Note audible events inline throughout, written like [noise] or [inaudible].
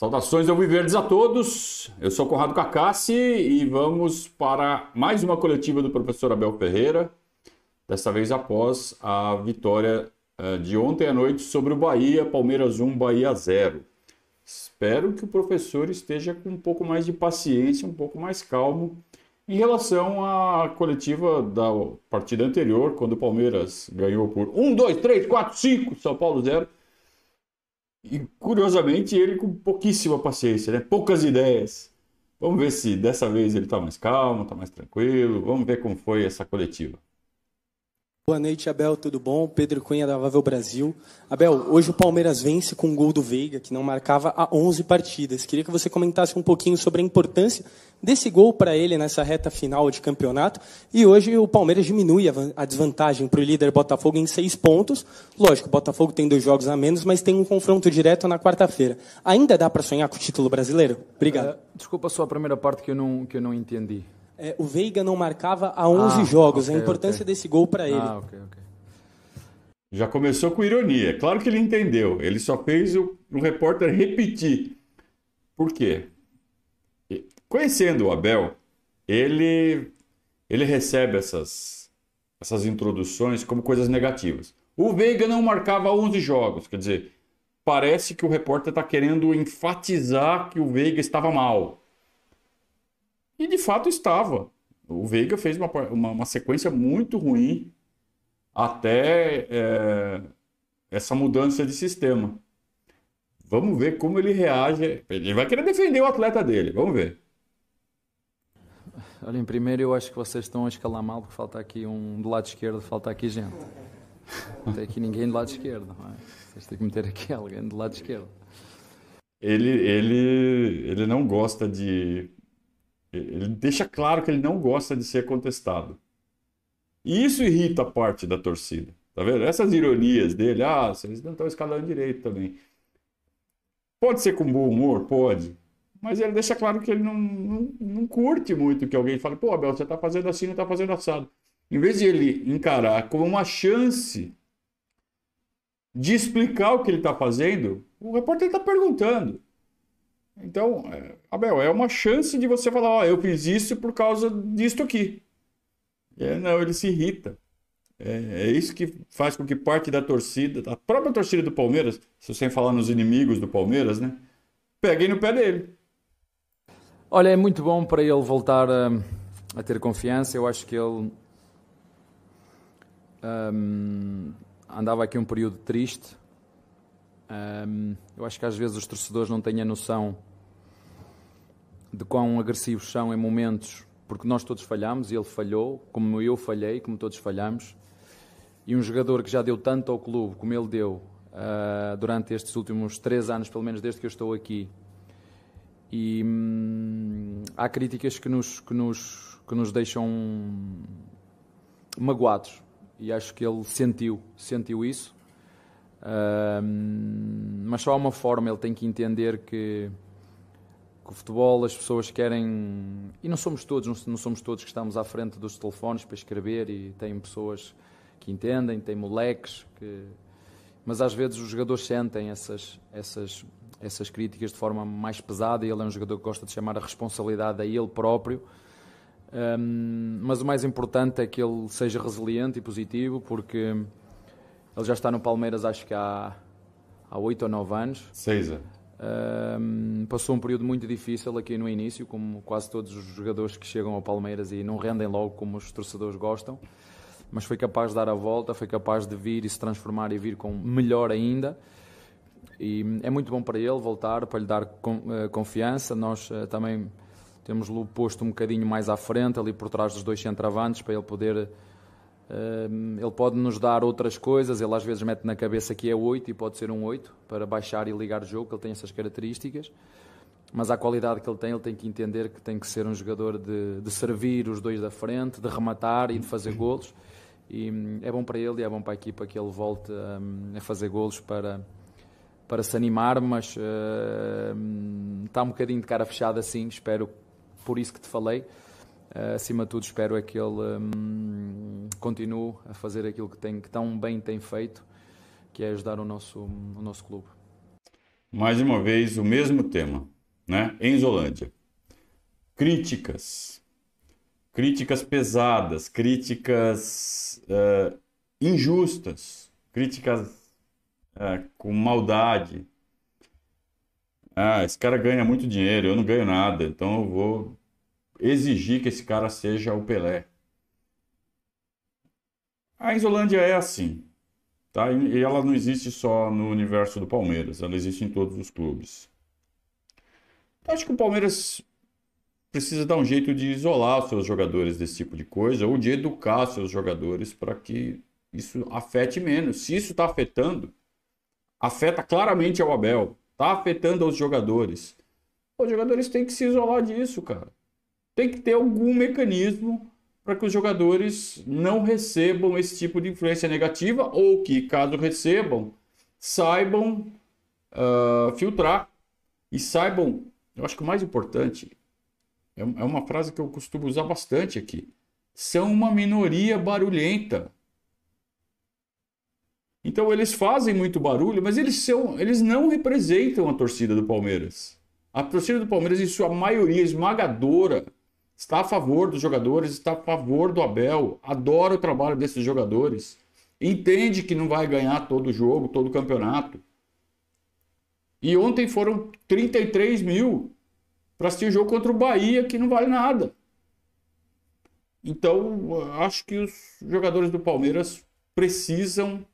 Saudações ao Viverdes a todos. Eu sou Conrado Cacassi e vamos para mais uma coletiva do professor Abel Ferreira, dessa vez após a vitória uh, de ontem à noite sobre o Bahia, Palmeiras 1, Bahia 0. Espero que o professor esteja com um pouco mais de paciência, um pouco mais calmo em relação à coletiva da partida anterior, quando o Palmeiras ganhou por 1, 2, 3, 4, 5, São Paulo 0 e curiosamente ele com pouquíssima paciência, né? poucas ideias. Vamos ver se dessa vez ele está mais calmo, está mais tranquilo. Vamos ver como foi essa coletiva. Boa noite, Abel, tudo bom? Pedro Cunha da Vável Brasil. Abel, hoje o Palmeiras vence com um gol do Veiga, que não marcava há 11 partidas. Queria que você comentasse um pouquinho sobre a importância desse gol para ele nessa reta final de campeonato. E hoje o Palmeiras diminui a desvantagem para o líder Botafogo em seis pontos. Lógico, o Botafogo tem dois jogos a menos, mas tem um confronto direto na quarta-feira. Ainda dá para sonhar com o título brasileiro? Obrigado. Uh, desculpa só a primeira parte que eu não, que eu não entendi. É, o Veiga não marcava há 11 ah, jogos. Okay, a importância okay. desse gol para ele. Ah, ok, ok. Já começou com ironia. Claro que ele entendeu. Ele só fez o, o repórter repetir. Por quê? Conhecendo o Abel, ele, ele recebe essas, essas introduções como coisas negativas. O Veiga não marcava 11 jogos. Quer dizer, parece que o repórter está querendo enfatizar que o Veiga estava mal. E de fato estava. O Veiga fez uma, uma, uma sequência muito ruim até é, essa mudança de sistema. Vamos ver como ele reage. Ele vai querer defender o atleta dele. Vamos ver. Olha, em primeiro eu acho que vocês estão a escalar mal porque falta aqui um do lado esquerdo, falta aqui gente. Não [laughs] tem aqui ninguém do lado esquerdo. Não é? Vocês têm que meter aqui [laughs] alguém do lado esquerdo. Ele, ele, ele não gosta de ele deixa claro que ele não gosta de ser contestado. E isso irrita parte da torcida. Tá vendo? Essas ironias dele, ah, vocês não estão escalando direito também. Pode ser com bom humor? Pode. Mas ele deixa claro que ele não, não, não curte muito que alguém fale, pô, Abel, você está fazendo assim, não está fazendo assado. Em vez de ele encarar como uma chance de explicar o que ele está fazendo, o repórter está perguntando. Então, é, Abel, é uma chance de você falar, ó, oh, eu fiz isso por causa disto aqui. É, não, ele se irrita. É, é, isso que faz com que parte da torcida, a própria torcida do Palmeiras, se você falar nos inimigos do Palmeiras, né, peguem no pé dele. Olha, é muito bom para ele voltar a, a ter confiança. Eu acho que ele um, andava aqui um período triste. Um, eu acho que às vezes os torcedores não têm a noção de quão agressivos são em momentos, porque nós todos falhamos e ele falhou, como eu falhei, como todos falhamos. E um jogador que já deu tanto ao clube como ele deu uh, durante estes últimos três anos, pelo menos desde que eu estou aqui. E hum, há críticas que nos, que, nos, que nos deixam magoados. E acho que ele sentiu, sentiu isso. Uh, mas só há uma forma, ele tem que entender que que o futebol as pessoas querem e não somos todos não somos todos que estamos à frente dos telefones para escrever e tem pessoas que entendem tem moleques que mas às vezes os jogadores sentem essas essas essas críticas de forma mais pesada. E ele é um jogador que gosta de chamar a responsabilidade a ele próprio. Um, mas o mais importante é que ele seja resiliente e positivo porque ele já está no Palmeiras acho que há há oito ou nove anos. Seis anos. Um, passou um período muito difícil aqui no início, como quase todos os jogadores que chegam ao Palmeiras e não rendem logo como os torcedores gostam, mas foi capaz de dar a volta, foi capaz de vir e se transformar e vir com melhor ainda. E é muito bom para ele voltar, para lhe dar eh, confiança. Nós uh, também temos-lo posto um bocadinho mais à frente, ali por trás dos dois centravantes, para ele poder ele pode nos dar outras coisas, ele às vezes mete na cabeça que é 8 e pode ser um 8 para baixar e ligar o jogo, ele tem essas características. Mas a qualidade que ele tem, ele tem que entender que tem que ser um jogador de, de servir os dois da frente, de rematar e de fazer golos. E hum, é bom para ele e é bom para a equipa que ele volte a fazer golos para, para se animar, mas uh, está um bocadinho de cara fechada assim, espero, por isso que te falei. Uh, acima de tudo, espero é que ele um, continue a fazer aquilo que, tem, que tão bem tem feito, que é ajudar o nosso, o nosso clube. mais uma vez o mesmo tema, né? Enzolândia. Críticas. Críticas pesadas, críticas uh, injustas, críticas uh, com maldade. Ah, esse cara ganha muito dinheiro, eu não ganho nada, então eu vou exigir que esse cara seja o Pelé. A Isolândia é assim, tá? E ela não existe só no universo do Palmeiras, ela existe em todos os clubes. Então, acho que o Palmeiras precisa dar um jeito de isolar os seus jogadores desse tipo de coisa ou de educar seus jogadores para que isso afete menos. Se isso está afetando, afeta claramente ao Abel, está afetando aos jogadores. Os jogadores têm que se isolar disso, cara. Tem que ter algum mecanismo para que os jogadores não recebam esse tipo de influência negativa ou que, caso recebam, saibam uh, filtrar e saibam. Eu acho que o mais importante é, é uma frase que eu costumo usar bastante aqui. São uma minoria barulhenta. Então eles fazem muito barulho, mas eles, são, eles não representam a torcida do Palmeiras. A torcida do Palmeiras, em sua maioria esmagadora, está a favor dos jogadores, está a favor do Abel, adora o trabalho desses jogadores, entende que não vai ganhar todo jogo, todo campeonato. E ontem foram 33 mil para assistir o jogo contra o Bahia, que não vale nada. Então, acho que os jogadores do Palmeiras precisam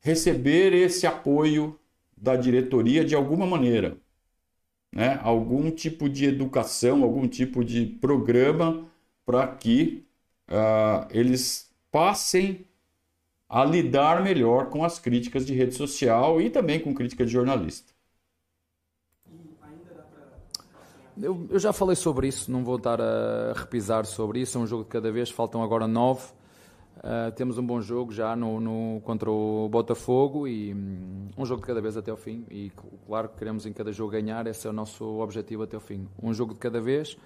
receber esse apoio da diretoria de alguma maneira né, algum tipo de educação, algum tipo de programa para que uh, eles passem a lidar melhor com as críticas de rede social e também com crítica de jornalista. Eu, eu, já falei sobre isso, não vou estar a repisar sobre isso. É um jogo de cada vez, faltam agora nove. Uh, temos um bom jogo já no, no, contra o Botafogo e um, um jogo de cada vez até o fim. E claro que queremos em cada jogo ganhar, esse é o nosso objetivo até o fim. Um jogo de cada vez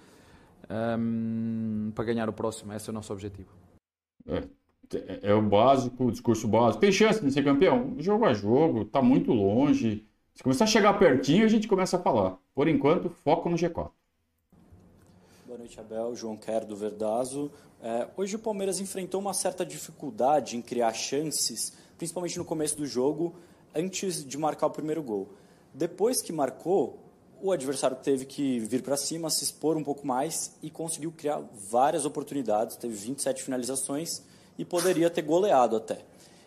um, para ganhar o próximo, esse é o nosso objetivo. É, é o básico, o discurso básico. Tem chance de ser campeão? Jogo a jogo, está muito longe. Se começar a chegar pertinho, a gente começa a falar. Por enquanto, foco no G4. Boa noite, Abel. João Quer do Verdazo. É, hoje o Palmeiras enfrentou uma certa dificuldade em criar chances, principalmente no começo do jogo, antes de marcar o primeiro gol. Depois que marcou, o adversário teve que vir para cima, se expor um pouco mais e conseguiu criar várias oportunidades. Teve 27 finalizações e poderia ter goleado até.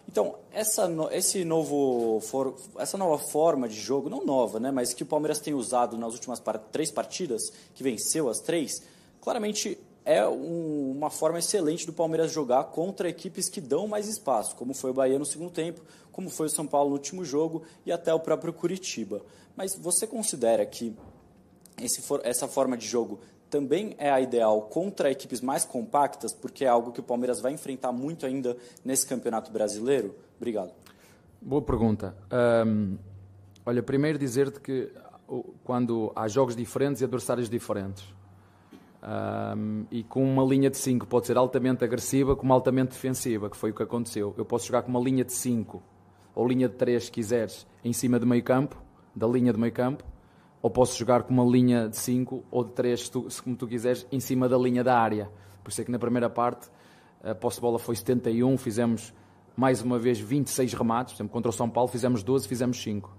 Então, essa, esse novo for, essa nova forma de jogo, não nova, né, mas que o Palmeiras tem usado nas últimas três partidas, que venceu as três, claramente é um, uma forma excelente do Palmeiras jogar contra equipes que dão mais espaço, como foi o Bahia no segundo tempo, como foi o São Paulo no último jogo e até o próprio Curitiba. Mas você considera que esse, essa forma de jogo também é a ideal contra equipes mais compactas, porque é algo que o Palmeiras vai enfrentar muito ainda nesse campeonato brasileiro? Obrigado. Boa pergunta. Um, olha, primeiro dizer-te que quando há jogos diferentes e adversários diferentes, um, e com uma linha de 5 pode ser altamente agressiva como altamente defensiva, que foi o que aconteceu. Eu posso jogar com uma linha de 5 ou linha de 3, se quiseres, em cima do meio campo, da linha do meio campo, ou posso jogar com uma linha de 5 ou de 3, se, se como tu quiseres, em cima da linha da área. Por isso é que na primeira parte a posse de bola foi 71, fizemos mais uma vez 26 remates, por exemplo, contra o São Paulo fizemos 12, fizemos 5.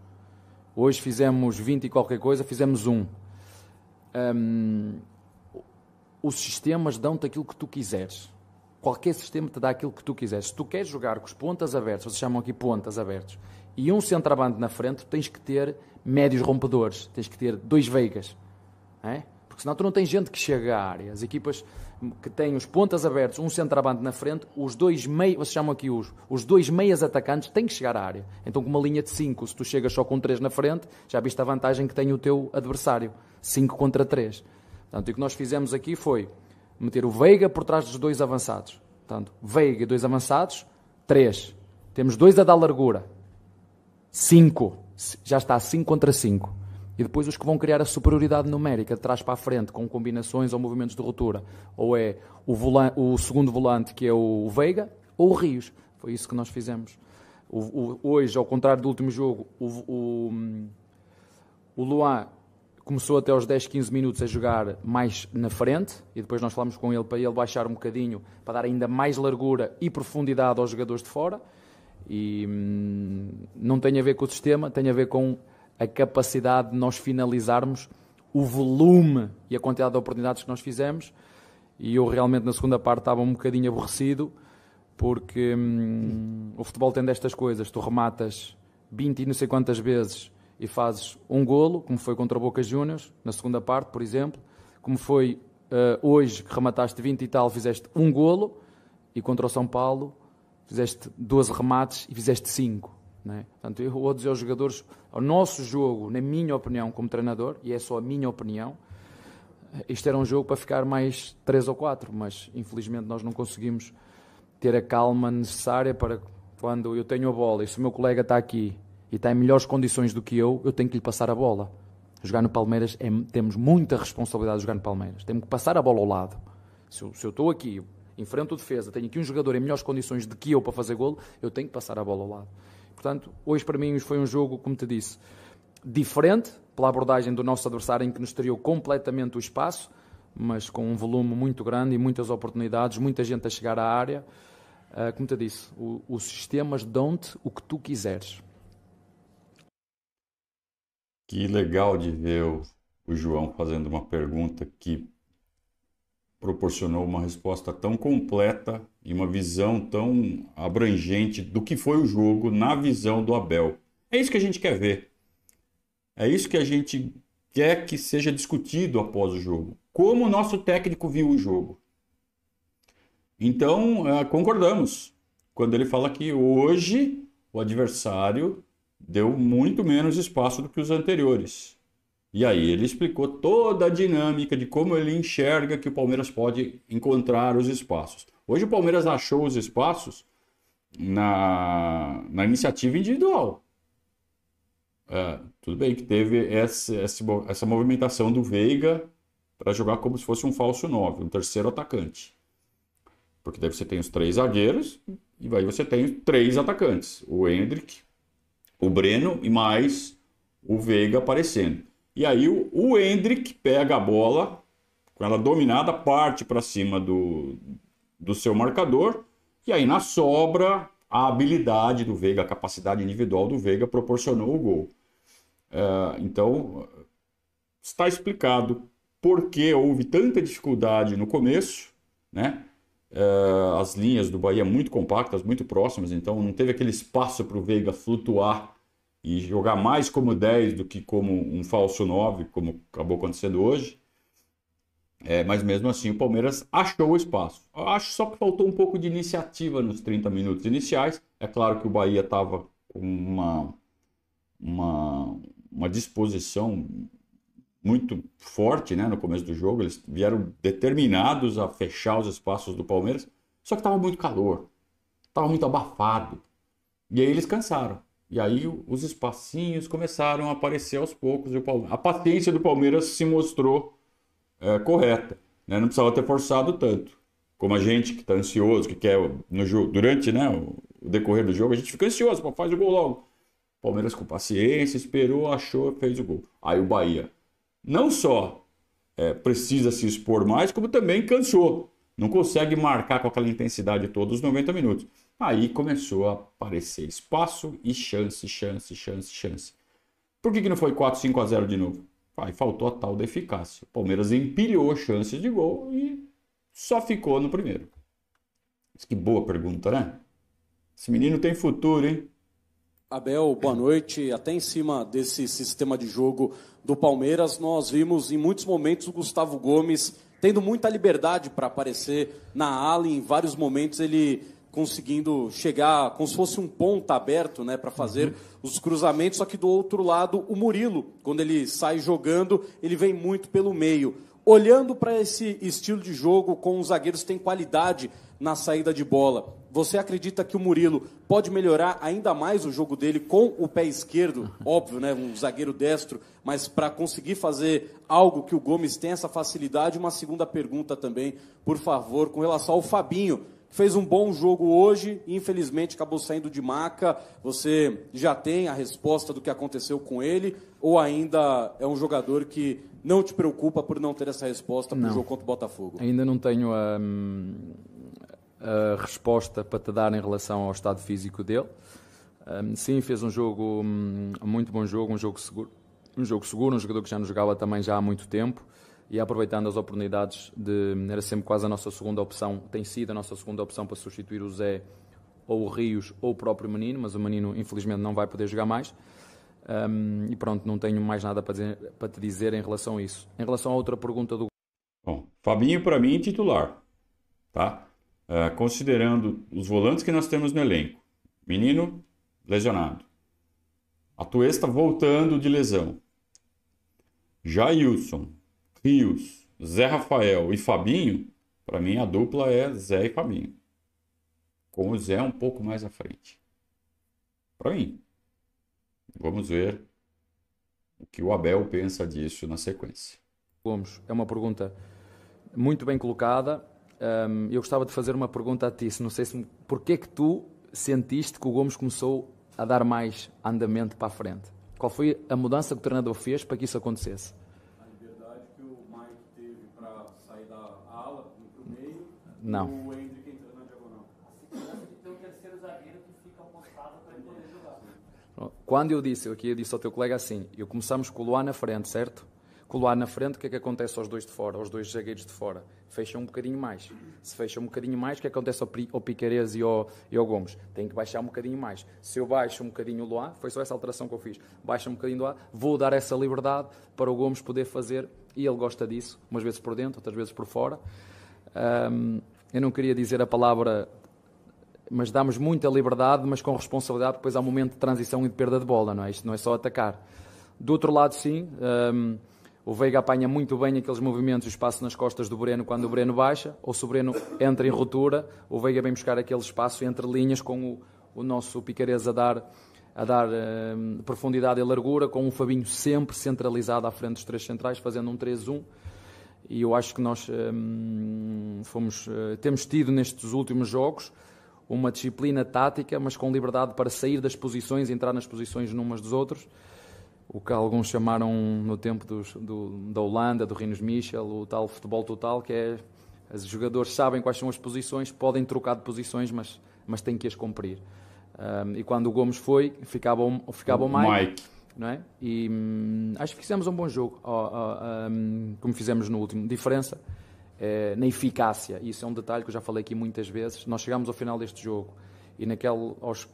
Hoje fizemos 20 e qualquer coisa, fizemos 1. Um, os sistemas dão-te aquilo que tu quiseres. Qualquer sistema te dá aquilo que tu quiseres. Se tu queres jogar com os pontas abertos, vocês chamam aqui pontas abertos, e um centroavante na frente, tens que ter médios rompedores, tens que ter dois veigas. É? Porque senão tu não tens gente que chega à área. As equipas que têm os pontas abertos, um centroavante na frente, os dois meios, vocês chamam aqui os, os dois meias atacantes têm que chegar à área. Então com uma linha de 5, se tu chegas só com 3 na frente, já viste a vantagem que tem o teu adversário. 5 contra 3. Portanto, o que nós fizemos aqui foi meter o Veiga por trás dos dois avançados. Portanto, Veiga e dois avançados, três. Temos dois a dar largura. Cinco. Já está 5 contra 5. E depois os que vão criar a superioridade numérica de trás para a frente, com combinações ou movimentos de ruptura. Ou é o, volante, o segundo volante, que é o Veiga, ou o Rios. Foi isso que nós fizemos. O, o, hoje, ao contrário do último jogo, o, O Luan começou até aos 10, 15 minutos a jogar mais na frente e depois nós falamos com ele para ele baixar um bocadinho para dar ainda mais largura e profundidade aos jogadores de fora. E hum, não tem a ver com o sistema, tem a ver com a capacidade de nós finalizarmos o volume e a quantidade de oportunidades que nós fizemos. E eu realmente na segunda parte estava um bocadinho aborrecido porque hum, o futebol tem destas coisas, tu rematas 20 e não sei quantas vezes e fazes um golo, como foi contra o Boca Juniors, na segunda parte, por exemplo, como foi uh, hoje que remataste 20 e tal, fizeste um golo, e contra o São Paulo fizeste 12 remates e fizeste 5. Né? Portanto, eu vou dizer aos jogadores, ao nosso jogo, na minha opinião, como treinador, e é só a minha opinião, isto era um jogo para ficar mais 3 ou 4, mas infelizmente nós não conseguimos ter a calma necessária para quando eu tenho a bola e se o meu colega está aqui e está em melhores condições do que eu, eu tenho que lhe passar a bola. Jogar no Palmeiras, é, temos muita responsabilidade de jogar no Palmeiras. Temos que passar a bola ao lado. Se eu, se eu estou aqui, enfrento o defesa, tenho aqui um jogador em melhores condições do que eu para fazer golo, eu tenho que passar a bola ao lado. Portanto, hoje para mim foi um jogo, como te disse, diferente pela abordagem do nosso adversário em que nos teriou completamente o espaço, mas com um volume muito grande e muitas oportunidades, muita gente a chegar à área. Uh, como te disse, os sistemas dão-te o que tu quiseres. Que legal de ver o, o João fazendo uma pergunta que proporcionou uma resposta tão completa e uma visão tão abrangente do que foi o jogo na visão do Abel. É isso que a gente quer ver. É isso que a gente quer que seja discutido após o jogo. Como o nosso técnico viu o jogo. Então, é, concordamos quando ele fala que hoje o adversário deu muito menos espaço do que os anteriores. E aí ele explicou toda a dinâmica de como ele enxerga que o Palmeiras pode encontrar os espaços. Hoje o Palmeiras achou os espaços na, na iniciativa individual. É, tudo bem que teve essa, essa, movimentação do Veiga para jogar como se fosse um falso 9, um terceiro atacante. Porque daí você tem os três zagueiros e aí você tem três atacantes. O Hendrick, o Breno e mais o Veiga aparecendo. E aí o, o Hendrick pega a bola, com ela dominada, parte para cima do, do seu marcador, e aí na sobra a habilidade do Veiga, a capacidade individual do Veiga proporcionou o gol. É, então está explicado por que houve tanta dificuldade no começo, né? Uh, as linhas do Bahia muito compactas, muito próximas, então não teve aquele espaço para o Veiga flutuar e jogar mais como 10 do que como um falso 9, como acabou acontecendo hoje. É, mas mesmo assim o Palmeiras achou o espaço. Eu acho só que faltou um pouco de iniciativa nos 30 minutos iniciais. É claro que o Bahia estava com uma, uma, uma disposição muito forte né, no começo do jogo. Eles vieram determinados a fechar os espaços do Palmeiras, só que estava muito calor, estava muito abafado. E aí eles cansaram. E aí os espacinhos começaram a aparecer aos poucos. a paciência do Palmeiras se mostrou é, correta. Né? Não precisava ter forçado tanto. Como a gente que está ansioso, que quer no jogo, durante né, o, decorrer do jogo, a gente fica ansioso, faz o gol logo. Palmeiras com paciência, esperou, achou, fez o gol. Aí o Bahia não só é, precisa se expor mais, como também cansou. Não consegue marcar com aquela intensidade todos os 90 minutos. Aí começou a aparecer espaço e chance, chance, chance, chance. Por que, que não foi 4, 5 a 0 de novo? Aí faltou a tal da eficácia. O Palmeiras empilhou chances de gol e só ficou no primeiro. Que boa pergunta, né? Esse menino tem futuro, hein? Abel, boa noite. Até em cima desse sistema de jogo do Palmeiras, nós vimos em muitos momentos o Gustavo Gomes tendo muita liberdade para aparecer na ala. Em vários momentos ele conseguindo chegar como se fosse um ponta aberto né, para fazer uhum. os cruzamentos. Só que do outro lado, o Murilo, quando ele sai jogando, ele vem muito pelo meio. Olhando para esse estilo de jogo com os zagueiros que têm qualidade na saída de bola. Você acredita que o Murilo pode melhorar ainda mais o jogo dele com o pé esquerdo? [laughs] Óbvio, né? Um zagueiro destro, mas para conseguir fazer algo que o Gomes tem essa facilidade. Uma segunda pergunta também, por favor, com relação ao Fabinho, fez um bom jogo hoje e infelizmente acabou saindo de maca. Você já tem a resposta do que aconteceu com ele ou ainda é um jogador que não te preocupa por não ter essa resposta para o jogo contra o Botafogo? Ainda não tenho a, hum, resposta para te dar em relação ao estado físico dele. Um, sim, fez um jogo, um muito bom jogo, um jogo seguro, um jogo seguro, um jogador que já não jogava também já há muito tempo e aproveitando as oportunidades de era sempre quase a nossa segunda opção, tem sido a nossa segunda opção para substituir o Zé ou o Rios ou o próprio Menino, mas o Menino infelizmente não vai poder jogar mais. Um, e pronto, não tenho mais nada para, dizer, para te dizer em relação a isso. Em relação a outra pergunta do. Bom, Fabinho para mim titular, tá? Uh, considerando os volantes que nós temos no elenco, Menino lesionado, Atuesta voltando de lesão, Jailson, Rios, Zé Rafael e Fabinho, para mim a dupla é Zé e Fabinho. Com o Zé um pouco mais à frente. Para mim. Vamos ver o que o Abel pensa disso na sequência. Gomes, é uma pergunta muito bem colocada. Um, eu gostava de fazer uma pergunta a ti. Não sei se porquê que tu sentiste que o Gomes começou a dar mais andamento para a frente? Qual foi a mudança que o treinador fez para que isso acontecesse? Não. O Hendrick entra na diagonal. Tem um terceiro zagueiro que fica para ele poder jogar. Quando eu disse, aqui eu disse ao teu colega assim, eu começamos com o Luan na frente, certo? Luan na frente, o que é que acontece aos dois de fora, aos dois zagueiros de fora? Fecham um bocadinho mais. Se fecham um bocadinho mais, o que acontece ao, ao Piqueires e ao, e ao Gomes? Tem que baixar um bocadinho mais. Se eu baixo um bocadinho o Luan, foi só essa alteração que eu fiz, baixo um bocadinho o Luan, vou dar essa liberdade para o Gomes poder fazer, e ele gosta disso, umas vezes por dentro, outras vezes por fora. Um, eu não queria dizer a palavra, mas damos muita liberdade, mas com responsabilidade, depois há um momento de transição e de perda de bola, não é? Isto não é só atacar. Do outro lado, sim, o Veiga apanha muito bem aqueles movimentos o espaço nas costas do Breno quando o Breno baixa, ou se o Breno entra em ruptura, o Veiga vem buscar aquele espaço entre linhas com o, o nosso Picareza a dar, a dar um, profundidade e largura, com o Fabinho sempre centralizado à frente dos três centrais, fazendo um 3-1 e eu acho que nós hum, fomos, uh, temos tido nestes últimos jogos uma disciplina tática, mas com liberdade para sair das posições entrar nas posições numas dos outros. O que alguns chamaram no tempo dos, do, da Holanda, do Rinos Michel, o tal futebol total, que é os jogadores sabem quais são as posições, podem trocar de posições, mas, mas têm que as cumprir. Um, e quando o Gomes foi, ficava, ficava o Mike. Mike não é? E hum, acho que fizemos um bom jogo, oh, oh, um, como fizemos no último. Diferença é, na eficácia, isso é um detalhe que eu já falei aqui muitas vezes. Nós chegamos ao final deste jogo e naquele, aos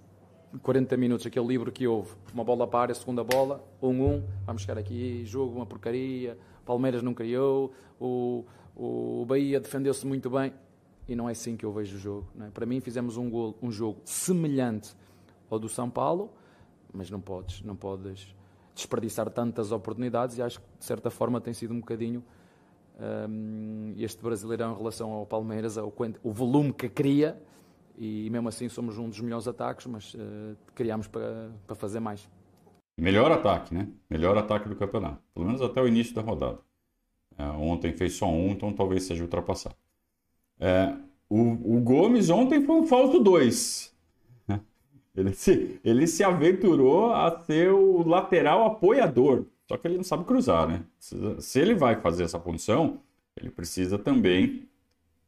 40 minutos, aquele livro que houve, uma bola para, a segunda bola, um um, vamos chegar aqui, jogo, uma porcaria, Palmeiras não criou, o, o Bahia defendeu-se muito bem, e não é assim que eu vejo o jogo. É? Para mim, fizemos um, gol, um jogo semelhante ao do São Paulo, mas não podes, não podes desperdiçar tantas oportunidades e acho que de certa forma tem sido um bocadinho um, este Brasileirão em relação ao Palmeiras, o, o volume que cria e mesmo assim somos um dos melhores ataques, mas uh, criámos para, para fazer mais. Melhor ataque, né? Melhor ataque do campeonato, pelo menos até o início da rodada. É, ontem fez só um, então talvez seja ultrapassado. É, o, o, Gomes ontem foi um falso 2. Ele se, ele se aventurou a ser o lateral apoiador. Só que ele não sabe cruzar, né? Se ele vai fazer essa função, ele precisa também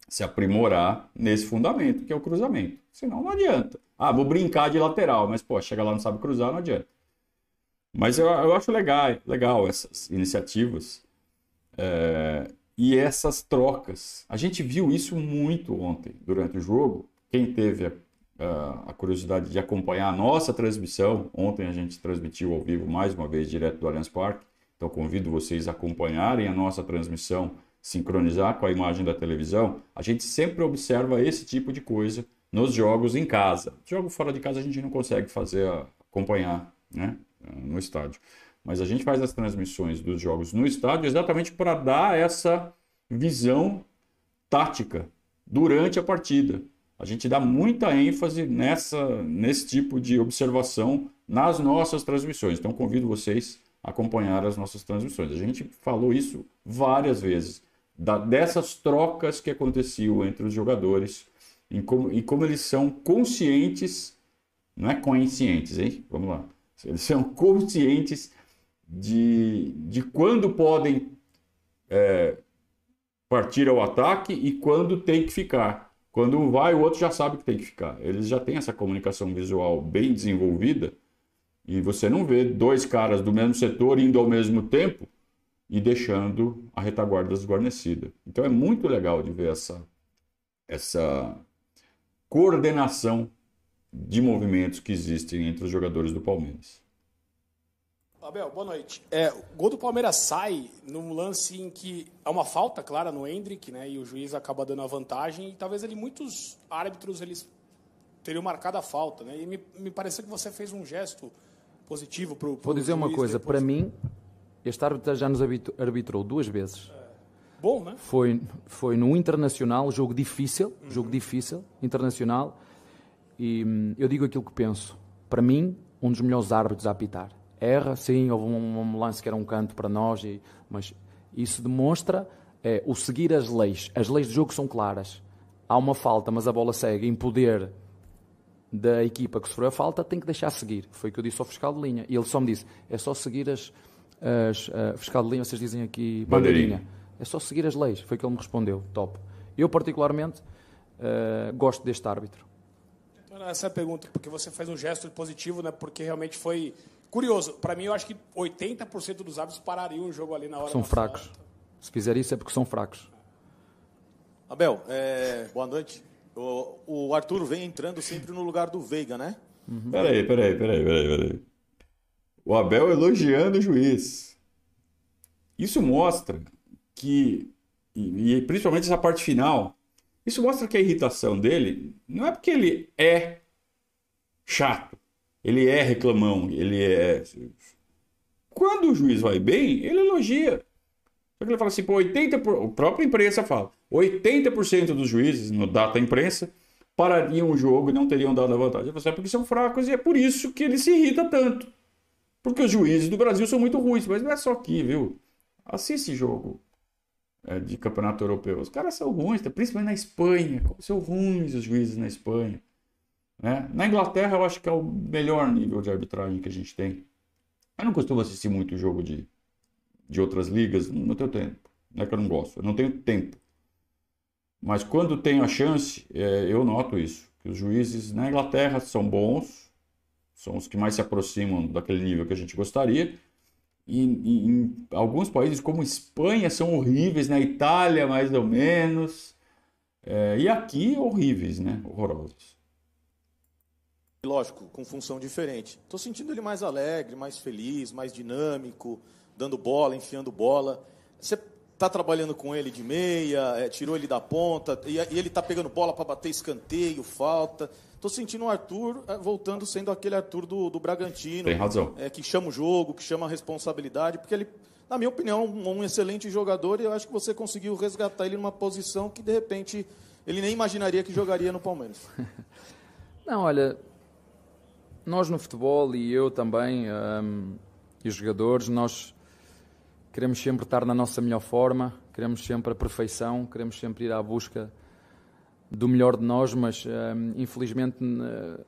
se aprimorar nesse fundamento, que é o cruzamento. Senão não adianta. Ah, vou brincar de lateral, mas pô, chega lá não sabe cruzar, não adianta. Mas eu, eu acho legal, legal essas iniciativas é, e essas trocas. A gente viu isso muito ontem durante o jogo. Quem teve a a curiosidade de acompanhar a nossa transmissão. Ontem a gente transmitiu ao vivo mais uma vez direto do Allianz Parque. Então convido vocês a acompanharem a nossa transmissão, sincronizar com a imagem da televisão. A gente sempre observa esse tipo de coisa nos jogos em casa. Jogo fora de casa a gente não consegue fazer acompanhar, né, no estádio. Mas a gente faz as transmissões dos jogos no estádio exatamente para dar essa visão tática durante a partida. A gente dá muita ênfase nessa, nesse tipo de observação nas nossas transmissões. Então, convido vocês a acompanhar as nossas transmissões. A gente falou isso várias vezes, da, dessas trocas que aconteciam entre os jogadores em como, e como eles são conscientes, não é conscientes, hein? Vamos lá. Eles são conscientes de, de quando podem é, partir ao ataque e quando tem que ficar. Quando um vai, o outro já sabe que tem que ficar. Eles já têm essa comunicação visual bem desenvolvida e você não vê dois caras do mesmo setor indo ao mesmo tempo e deixando a retaguarda desguarnecida. Então é muito legal de ver essa, essa coordenação de movimentos que existem entre os jogadores do Palmeiras. Abel, boa noite. É, o gol do Palmeiras sai num lance em que há uma falta clara no Hendrick, né? E o juiz acaba dando a vantagem. E talvez ele, muitos árbitros eles teriam marcado a falta, né? E me, me pareceu que você fez um gesto positivo para o. Vou dizer uma coisa, depois. para mim, este árbitro já nos arbitrou duas vezes. É. Bom, né? Foi, foi no Internacional, jogo difícil, uhum. jogo difícil, internacional. E hum, eu digo aquilo que penso. Para mim, um dos melhores árbitros a apitar erra, sim, houve um, um lance que era um canto para nós, e, mas isso demonstra é, o seguir as leis. As leis do jogo são claras. Há uma falta, mas a bola segue em poder da equipa que sofreu a falta, tem que deixar seguir. Foi o que eu disse ao fiscal de linha. E ele só me disse: é só seguir as. As uh, fiscal de linha, vocês dizem aqui bandeirinha. É só seguir as leis. Foi o que ele me respondeu. Top. Eu, particularmente, uh, gosto deste árbitro. Essa é a pergunta, porque você faz um gesto positivo, né? porque realmente foi Curioso, para mim eu acho que 80% dos árbitros parariam o jogo ali na hora São fracos. Se fizer isso é porque são fracos. Abel, é, boa noite. O, o, Arthur vem entrando sempre no lugar do Veiga, né? Uhum. Peraí, peraí, peraí, peraí, peraí. O Abel elogiando o juiz. Isso mostra que, e, principalmente essa parte final, isso mostra que a irritação dele não é porque ele é chato ele é reclamão, ele é. Quando o juiz vai bem, ele elogia. Só que ele fala assim, pô, 80%, por... própria imprensa fala, 80% dos juízes, no data imprensa, parariam o jogo e não teriam dado a vantagem. Você é porque são fracos e é por isso que ele se irrita tanto. Porque os juízes do Brasil são muito ruins, mas não é só aqui, viu? Assiste jogo é, de campeonato europeu. Os caras são ruins, principalmente na Espanha. São ruins os juízes na Espanha. Né? Na Inglaterra, eu acho que é o melhor nível de arbitragem que a gente tem. Eu não costumo assistir muito jogo de, de outras ligas, não tenho tempo. Não é que eu não gosto, eu não tenho tempo. Mas quando tenho a chance, é, eu noto isso. Que os juízes na Inglaterra são bons, são os que mais se aproximam daquele nível que a gente gostaria. E, e em alguns países, como Espanha, são horríveis, na Itália, mais ou menos. É, e aqui, horríveis, né? Horrorosos lógico, com função diferente. Estou sentindo ele mais alegre, mais feliz, mais dinâmico, dando bola, enfiando bola. Você está trabalhando com ele de meia, é, tirou ele da ponta, e, e ele está pegando bola para bater escanteio, falta. Estou sentindo o Arthur é, voltando sendo aquele Arthur do, do Bragantino. Tem razão. É, que chama o jogo, que chama a responsabilidade, porque ele, na minha opinião, um, um excelente jogador e eu acho que você conseguiu resgatar ele numa posição que, de repente, ele nem imaginaria que jogaria no Palmeiras. [laughs] Não, olha, nós no futebol e eu também, um, e os jogadores, nós queremos sempre estar na nossa melhor forma, queremos sempre a perfeição, queremos sempre ir à busca do melhor de nós, mas um, infelizmente uh,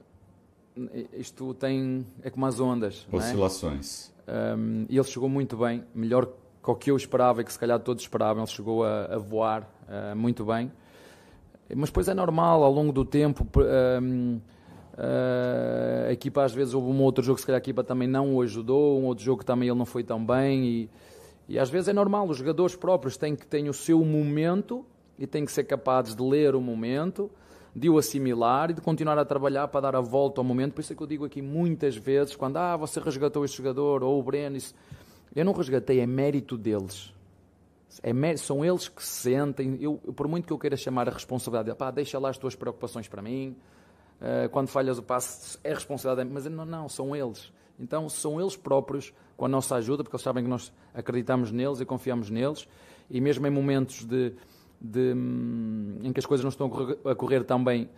isto tem é como as ondas. É? Oscilações. É? E ele chegou muito bem, melhor que o que eu esperava e que se calhar todos esperavam. Ele chegou a, a voar uh, muito bem. Mas depois é normal, ao longo do tempo. Uh, a equipa às vezes houve um outro jogo que se calhar a equipa também não o ajudou, um outro jogo que também ele não foi tão bem e, e às vezes é normal, os jogadores próprios têm que ter o seu momento e têm que ser capazes de ler o momento, de o assimilar e de continuar a trabalhar para dar a volta ao momento. Por isso é que eu digo aqui muitas vezes, quando ah, você resgatou este jogador ou o Breno, isso... eu não resgatei, é mérito deles. É mérito, são eles que se sentem. Eu, por muito que eu queira chamar a responsabilidade, pá, deixa lá as tuas preocupações para mim, eh, quando falhas o passe é responsabilidade, mas não, não, são eles. Então são eles próprios, com a nossa ajuda, porque eles sabem que nós acreditamos neles e confiamos neles, e mesmo em momentos de, de, hum, em que as coisas não estão a correr, a tão bem,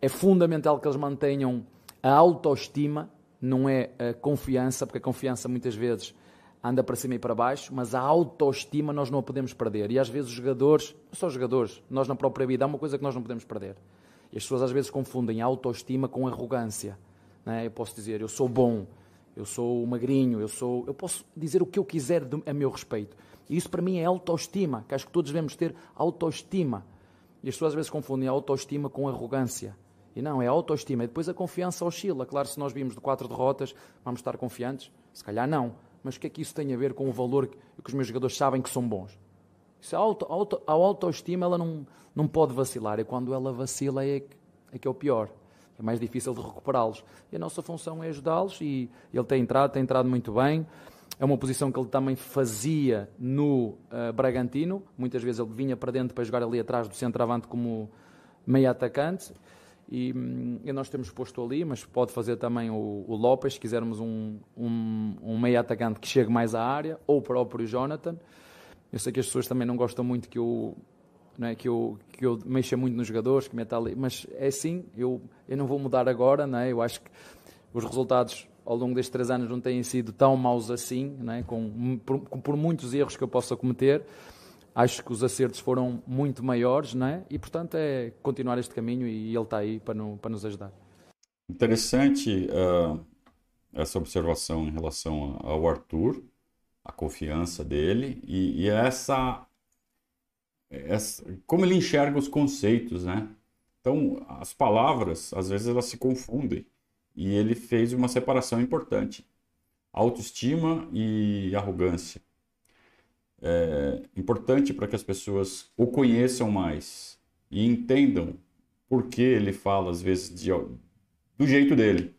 é fundamental que eles mantenham a autoestima, não é a confiança, porque a confiança muitas vezes anda para cima e para baixo, mas a autoestima nós não a podemos perder. E às vezes os jogadores, não só os jogadores, nós na própria vida, há uma coisa que nós não podemos perder, E as pessoas às vezes confundem autoestima com arrogância. Né? Eu posso dizer, eu sou bom, eu sou magrinho, eu sou, eu posso dizer o que eu quiser a meu respeito. E isso para mim é autoestima, que acho que todos devemos ter autoestima. E as pessoas às vezes confundem a autoestima com arrogância. E não, é autoestima. E depois a confiança oscila. Claro, se nós vimos de quatro derrotas, vamos estar confiantes? Se calhar não. Mas o que é que isso tem a ver com o valor que, que os meus jogadores sabem que são bons? Isso, a, auto, auto, a autoestima ela não, não pode vacilar. E quando ela vacila é que é, que é o pior. É mais difícil de recuperá-los. E a nossa função é ajudá-los e ele tem entrado, tem entrado muito bem. É uma posição que ele também fazia no uh, Bragantino. Muitas vezes ele vinha para dentro para jogar ali atrás do centroavante como meio atacante. E, hum, e, nós temos posto ali, mas pode fazer também o, o Lopes, se quisermos um, um, um meio atacante que chegue mais à área, ou o próprio Jonathan. Eu sei que as pessoas também não gostam muito que eu, não é, que eu, que eu muito nos jogadores, que meta ali, mas é assim, eu, eu não vou mudar agora, não é? eu acho que os resultados ao longo destes três anos não têm sido tão maus assim, não é? com, por, por muitos erros que eu possa cometer. Acho que os acertos foram muito maiores, não é? E, portanto, é continuar este caminho e ele está aí para, no, para nos ajudar. Interessante uh, essa observação em relação ao Arthur, a confiança dele e, e essa, essa, como ele enxerga os conceitos, né? Então, as palavras, às vezes, elas se confundem e ele fez uma separação importante: autoestima e arrogância. É importante para que as pessoas o conheçam mais e entendam por que ele fala, às vezes, de, do jeito dele.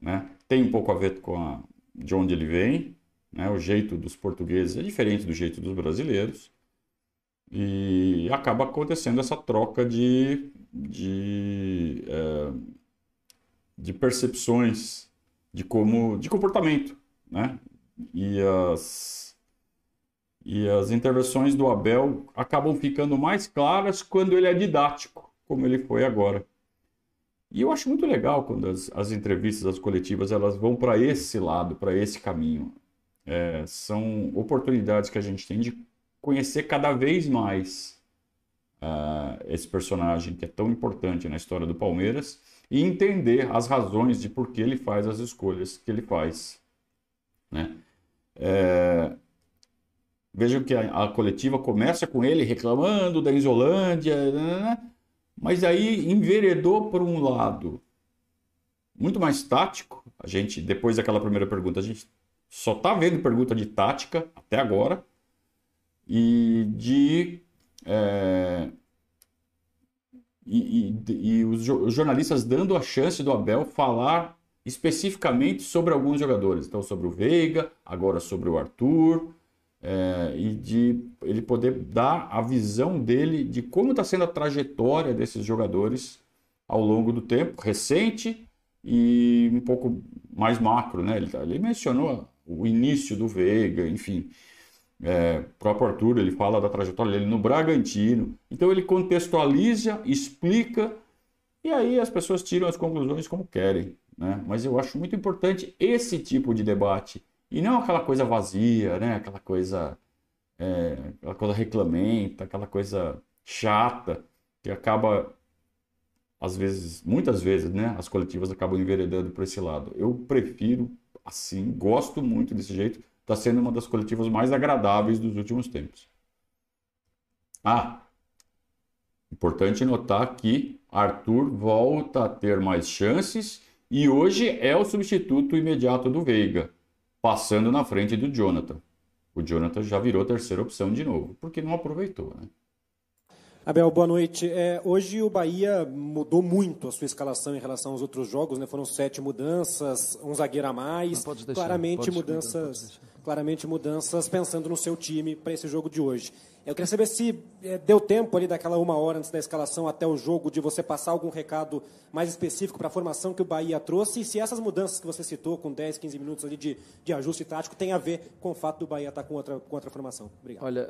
Né? Tem um pouco a ver com a, de onde ele vem, né? o jeito dos portugueses é diferente do jeito dos brasileiros. E acaba acontecendo essa troca de, de é, de percepções de como de comportamento, né? E as e as intervenções do Abel acabam ficando mais claras quando ele é didático, como ele foi agora. E eu acho muito legal quando as, as entrevistas, as coletivas, elas vão para esse lado, para esse caminho. É, são oportunidades que a gente tem de conhecer cada vez mais uh, esse personagem que é tão importante na história do Palmeiras e entender as razões de por que ele faz as escolhas que ele faz. Né? É... Vejam que a, a, coletiva começa com ele reclamando da Isolândia, né, né, né? mas aí enveredou por um lado muito mais tático. A gente, depois daquela primeira pergunta, a gente só está vendo pergunta de tática até agora e de é, e, e, e os, jornalistas dando a chance do Abel falar especificamente sobre alguns jogadores. Então, sobre o Veiga, agora sobre o Arthur, é, e de ele poder dar a visão dele de como está sendo a trajetória desses jogadores ao longo do tempo, recente e um pouco mais macro. Né? Ele, ele mencionou o início do Veiga, enfim. É, próprio Arthur, ele fala da trajetória dele no Bragantino. Então ele contextualiza, explica e aí as pessoas tiram as conclusões como querem. Né? Mas eu acho muito importante esse tipo de debate e não aquela coisa vazia, né? aquela coisa, é, aquela coisa reclamenta, aquela coisa chata que acaba às vezes, muitas vezes, né, as coletivas acabam enveredando para esse lado. Eu prefiro assim, gosto muito desse jeito está sendo uma das coletivas mais agradáveis dos últimos tempos. Ah, importante notar que Arthur volta a ter mais chances e hoje é o substituto imediato do Veiga, passando na frente do Jonathan. O Jonathan já virou terceira opção de novo, porque não aproveitou, né? Abel, boa noite. É, hoje o Bahia mudou muito a sua escalação em relação aos outros jogos, né? Foram sete mudanças, um zagueiro a mais. Deixar, claramente mudanças, claramente mudanças pensando no seu time para esse jogo de hoje. Eu queria saber se é, deu tempo ali daquela uma hora antes da escalação até o jogo de você passar algum recado mais específico para a formação que o Bahia trouxe e se essas mudanças que você citou, com 10, 15 minutos ali de, de ajuste tático, tem a ver com o fato do Bahia estar tá com outra, com outra formação. Obrigado. Olha,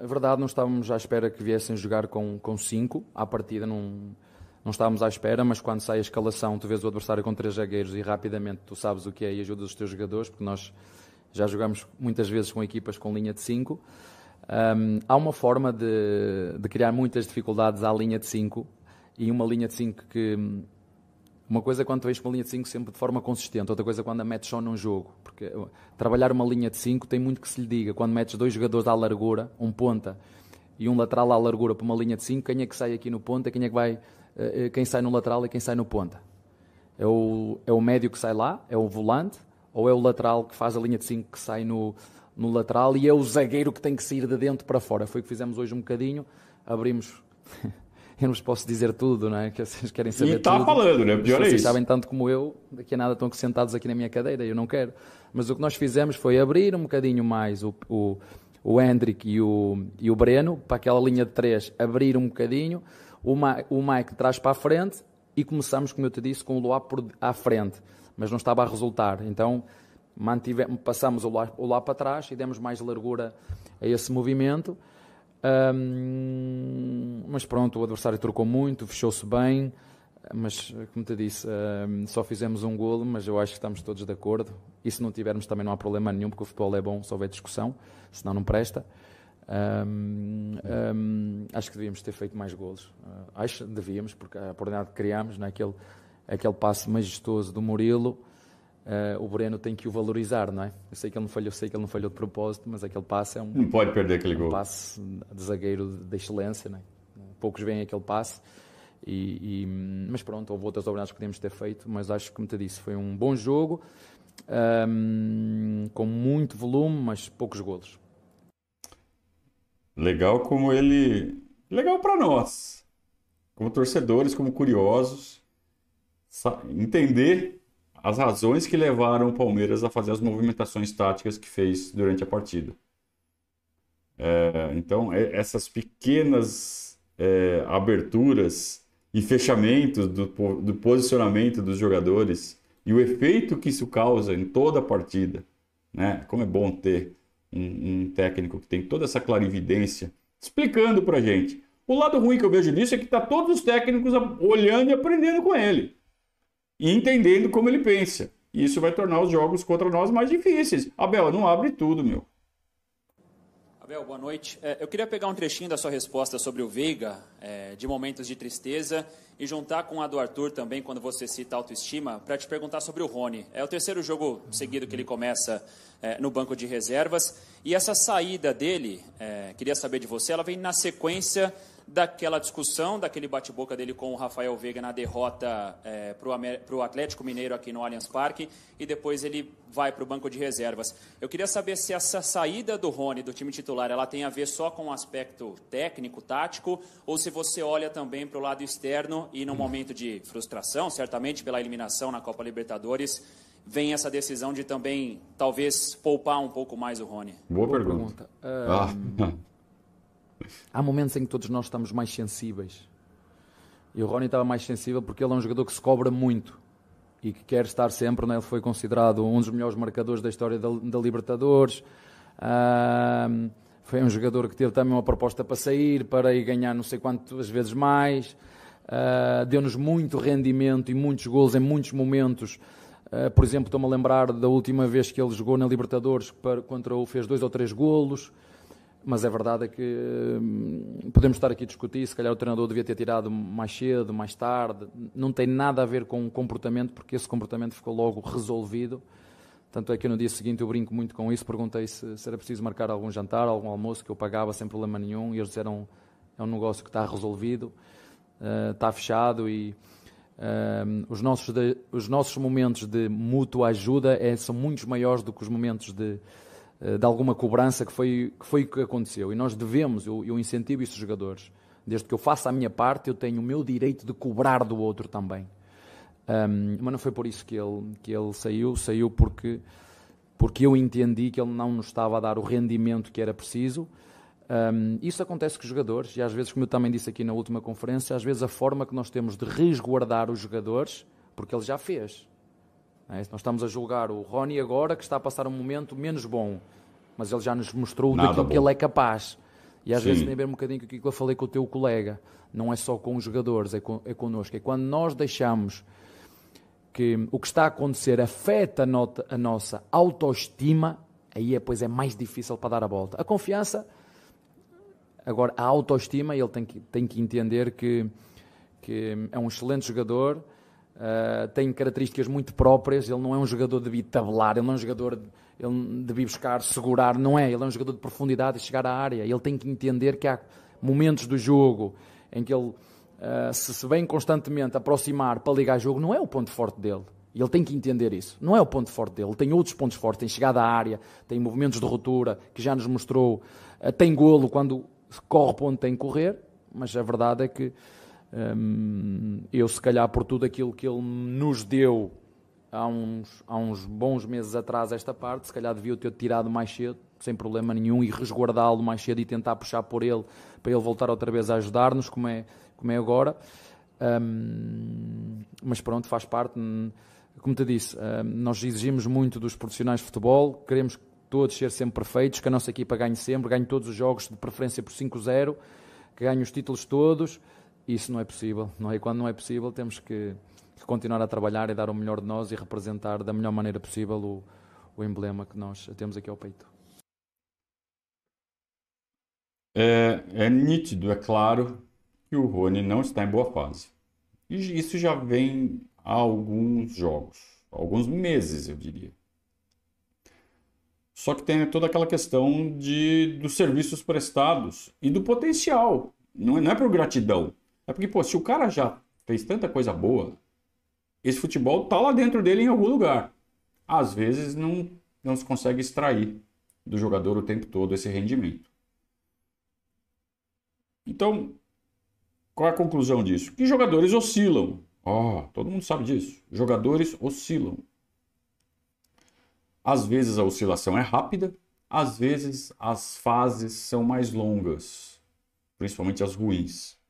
é verdade, não estávamos à espera que viessem jogar com, com cinco. À partida não, não estávamos à espera, mas quando sai a escalação, tu vês o adversário com três zagueiros e rapidamente tu sabes o que é e ajudas os teus jogadores, porque nós já jogamos muitas vezes com equipas com linha de cinco. Um, há uma forma de, de, criar muitas dificuldades à linha de 5 e uma linha de 5 que. Uma coisa é quando vens com uma linha de 5 sempre de forma consistente, outra coisa é quando a metes só num jogo. Porque trabalhar uma linha de 5 tem muito que se lhe diga. Quando metes dois jogadores à largura, um ponta e um lateral à largura para uma linha de 5, quem é que sai aqui no ponta, quem é que vai. Eh, eh, quem sai no lateral e quem sai no ponta? É o, é o médio que sai lá, é o volante, ou é o lateral que faz a linha de 5 que sai no, no lateral e é o zagueiro que tem que sair de dentro para fora. Foi o que fizemos hoje um bocadinho. Abrimos. [laughs] eu não vos posso dizer tudo, não é? Que vocês querem saber. E está falando, né? Pior é vocês sabem tanto como eu, daqui a nada estão sentados aqui na minha cadeira, eu não quero. Mas o que nós fizemos foi abrir um bocadinho mais o, o, o Hendrick e o, e o Breno, para aquela linha de três, abrir um bocadinho, o, Ma, o Mike traz para a frente e começamos, como eu te disse, com o Luá por, à frente, mas não estava a resultar. Então mantivemos, passamos o Luá, o Luá para trás e demos mais largura a esse movimento. Um, mas pronto, o adversário trocou muito, fechou-se bem. Mas, como te disse, só fizemos um golo, mas eu acho que estamos todos de acordo. E se não tivermos também não há problema nenhum, porque o futebol é bom se houver discussão, senão não presta. Um, acho que devíamos ter feito mais golos. Uh, acho que devíamos, porque a oportunidade que criámos, né, aquele, aquele passe majestoso do Murilo, uh, o Breno tem que o valorizar, não é? Eu sei que ele não falhou, sei que ele não falhou de propósito, mas aquele passe é um, não pode perder aquele um gol. passe de zagueiro de excelência, não é? Poucos veem aquele passe. E, e, mas pronto, houve outras oportunidades que podíamos ter feito, mas acho que, como te disse, foi um bom jogo, um, com muito volume, mas poucos golos. Legal como ele. Legal para nós, como torcedores, como curiosos, entender as razões que levaram o Palmeiras a fazer as movimentações táticas que fez durante a partida. É, então, é, essas pequenas é, aberturas e fechamentos do, do posicionamento dos jogadores e o efeito que isso causa em toda a partida, né? Como é bom ter um, um técnico que tem toda essa clarividência explicando para gente. O lado ruim que eu vejo disso é que está todos os técnicos olhando e aprendendo com ele e entendendo como ele pensa. E isso vai tornar os jogos contra nós mais difíceis. Abel, não abre tudo, meu. Abel, boa noite. É, eu queria pegar um trechinho da sua resposta sobre o Veiga, é, de momentos de tristeza, e juntar com a do Arthur também, quando você cita autoestima, para te perguntar sobre o Rony. É o terceiro jogo seguido que ele começa é, no banco de reservas, e essa saída dele, queria saber de você, ela vem na sequência daquela discussão, daquele bate-boca dele com o Rafael Veiga na derrota é, para o Atlético Mineiro aqui no Allianz Parque, e depois ele vai para o banco de reservas. Eu queria saber se essa saída do Rony do time titular ela tem a ver só com o aspecto técnico, tático, ou se você olha também para o lado externo e no momento de frustração, certamente pela eliminação na Copa Libertadores, vem essa decisão de também talvez poupar um pouco mais o Rony. Boa, Boa pergunta. pergunta. Ah. Há momentos em que todos nós estamos mais sensíveis. E o Rony estava mais sensível porque ele é um jogador que se cobra muito e que quer estar sempre. Né? Ele foi considerado um dos melhores marcadores da história da, da Libertadores. foi um jogador que teve também uma proposta para sair, para ir ganhar não sei quantas vezes mais. Uh, Deu-nos muito rendimento e muitos gols em muitos momentos. Uh, por exemplo, estou-me a lembrar da última vez que ele jogou na Libertadores para, contra o fez dois ou três golos. Mas a verdade é que hum, podemos estar aqui a discutir, se calhar o treinador devia ter tirado mais cedo, mais tarde. Não tem nada a ver com o comportamento, porque esse comportamento ficou logo resolvido. Tanto é que no dia seguinte eu brinco muito com isso, perguntei se, se era preciso marcar algum jantar, algum almoço, que eu pagava sem problema nenhum, e eles disseram é um negócio que está resolvido, uh, está fechado e uh, os, nossos os nossos momentos de mútua ajuda é, são muito maiores do que os momentos de eh, de alguma cobrança que foi, que foi o que aconteceu. E nós devemos, eu, eu incentivo aos jogadores. Desde que eu faça a minha parte, eu tenho o meu direito de cobrar do outro também. Um, mas não foi por isso que ele, que ele saiu, saiu porque, porque eu entendi que ele não nos estava a dar o rendimento que era preciso. Um, isso acontece com os jogadores, e às vezes, como eu também disse aqui na última conferência, às vezes a forma que nós temos de resguardar os jogadores, porque ele já fez. É? Nós estamos a julgar o Rony agora, que está a passar um momento menos bom, mas ele já nos mostrou Nada daquilo bom. que ele é capaz. E às Sim. vezes tem a ver um bocadinho com aquilo que eu falei com o teu colega. Não é só com os jogadores, é, com, é connosco. É quando nós deixamos que o que está a acontecer afeta a, nota, a nossa autoestima, aí é, pois é mais difícil para dar a volta. A confiança, agora a autoestima, ele tem que, tem que entender que que é um excelente jogador, uh, tem características muito próprias, ele não é um jogador de tabelar, ele não é um jogador de, ele de buscar segurar, não é, ele é um jogador de profundidade e chegar à área, ele tem que entender que há momentos do jogo em que ele uh, se, vem constantemente aproximar para ligar jogo, não é o ponto forte dele. E ele tem que entender isso. Não é o ponto forte dele. Ele tem outros pontos fortes. Tem chegada à área, tem movimentos de ruptura, que já nos mostrou. Uh, tem golo quando corre para onde tem que correr. Mas a verdade é que eu, se calhar, por tudo aquilo que ele nos deu há uns, há uns bons meses atrás, esta parte, se calhar devia ter tirado mais cedo, sem problema nenhum, e resguardá-lo mais cedo e tentar puxar por ele, para ele voltar outra vez a ajudar-nos, como é, como é agora. Um, mas pronto, faz parte. Como te disse, nós exigimos muito dos profissionais de futebol, queremos todos ser sempre perfeitos, que a nossa equipa ganhe sempre, ganhe todos os jogos, de preferência por 5-0, que ganhe os títulos todos. Isso não é possível, não é? E quando não é possível, temos que, que, continuar a trabalhar e dar o melhor de nós e representar da melhor maneira possível o, o emblema que nós temos aqui ao peito. É, é nítido, é claro, que o Rony não está em boa fase. E isso já vem há alguns jogos, alguns meses, eu diria. Só que tem toda aquela questão de, dos serviços prestados e do potencial. Não é, não é por gratidão. É porque, pô, se o cara já fez tanta coisa boa, esse futebol tá lá dentro dele em algum lugar. Às vezes não, não se consegue extrair do jogador o tempo todo esse rendimento. Então, qual é a conclusão disso? Que jogadores oscilam. Oh, todo mundo sabe disso. Jogadores oscilam. Às vezes a oscilação é rápida, às vezes as fases são mais longas, principalmente as ruins.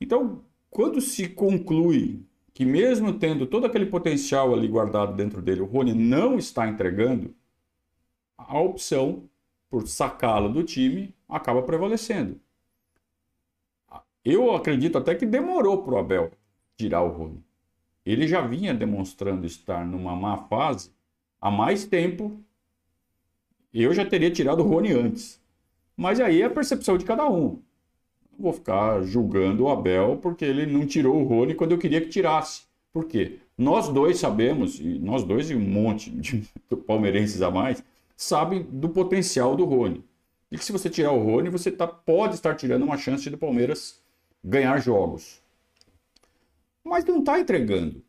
Então, quando se conclui que, mesmo tendo todo aquele potencial ali guardado dentro dele, o Rony não está entregando, a opção por sacá-lo do time acaba prevalecendo. Eu acredito até que demorou para o Abel tirar o Rony. Ele já vinha demonstrando estar numa má fase há mais tempo. Eu já teria tirado o Rony antes. Mas aí é a percepção de cada um vou ficar julgando o Abel porque ele não tirou o Rony quando eu queria que tirasse. Por quê? Nós dois sabemos, e nós dois e um monte de [laughs] palmeirenses a mais, sabem do potencial do Rony. E que se você tirar o Rony, você tá, pode estar tirando uma chance do Palmeiras ganhar jogos. Mas não está entregando.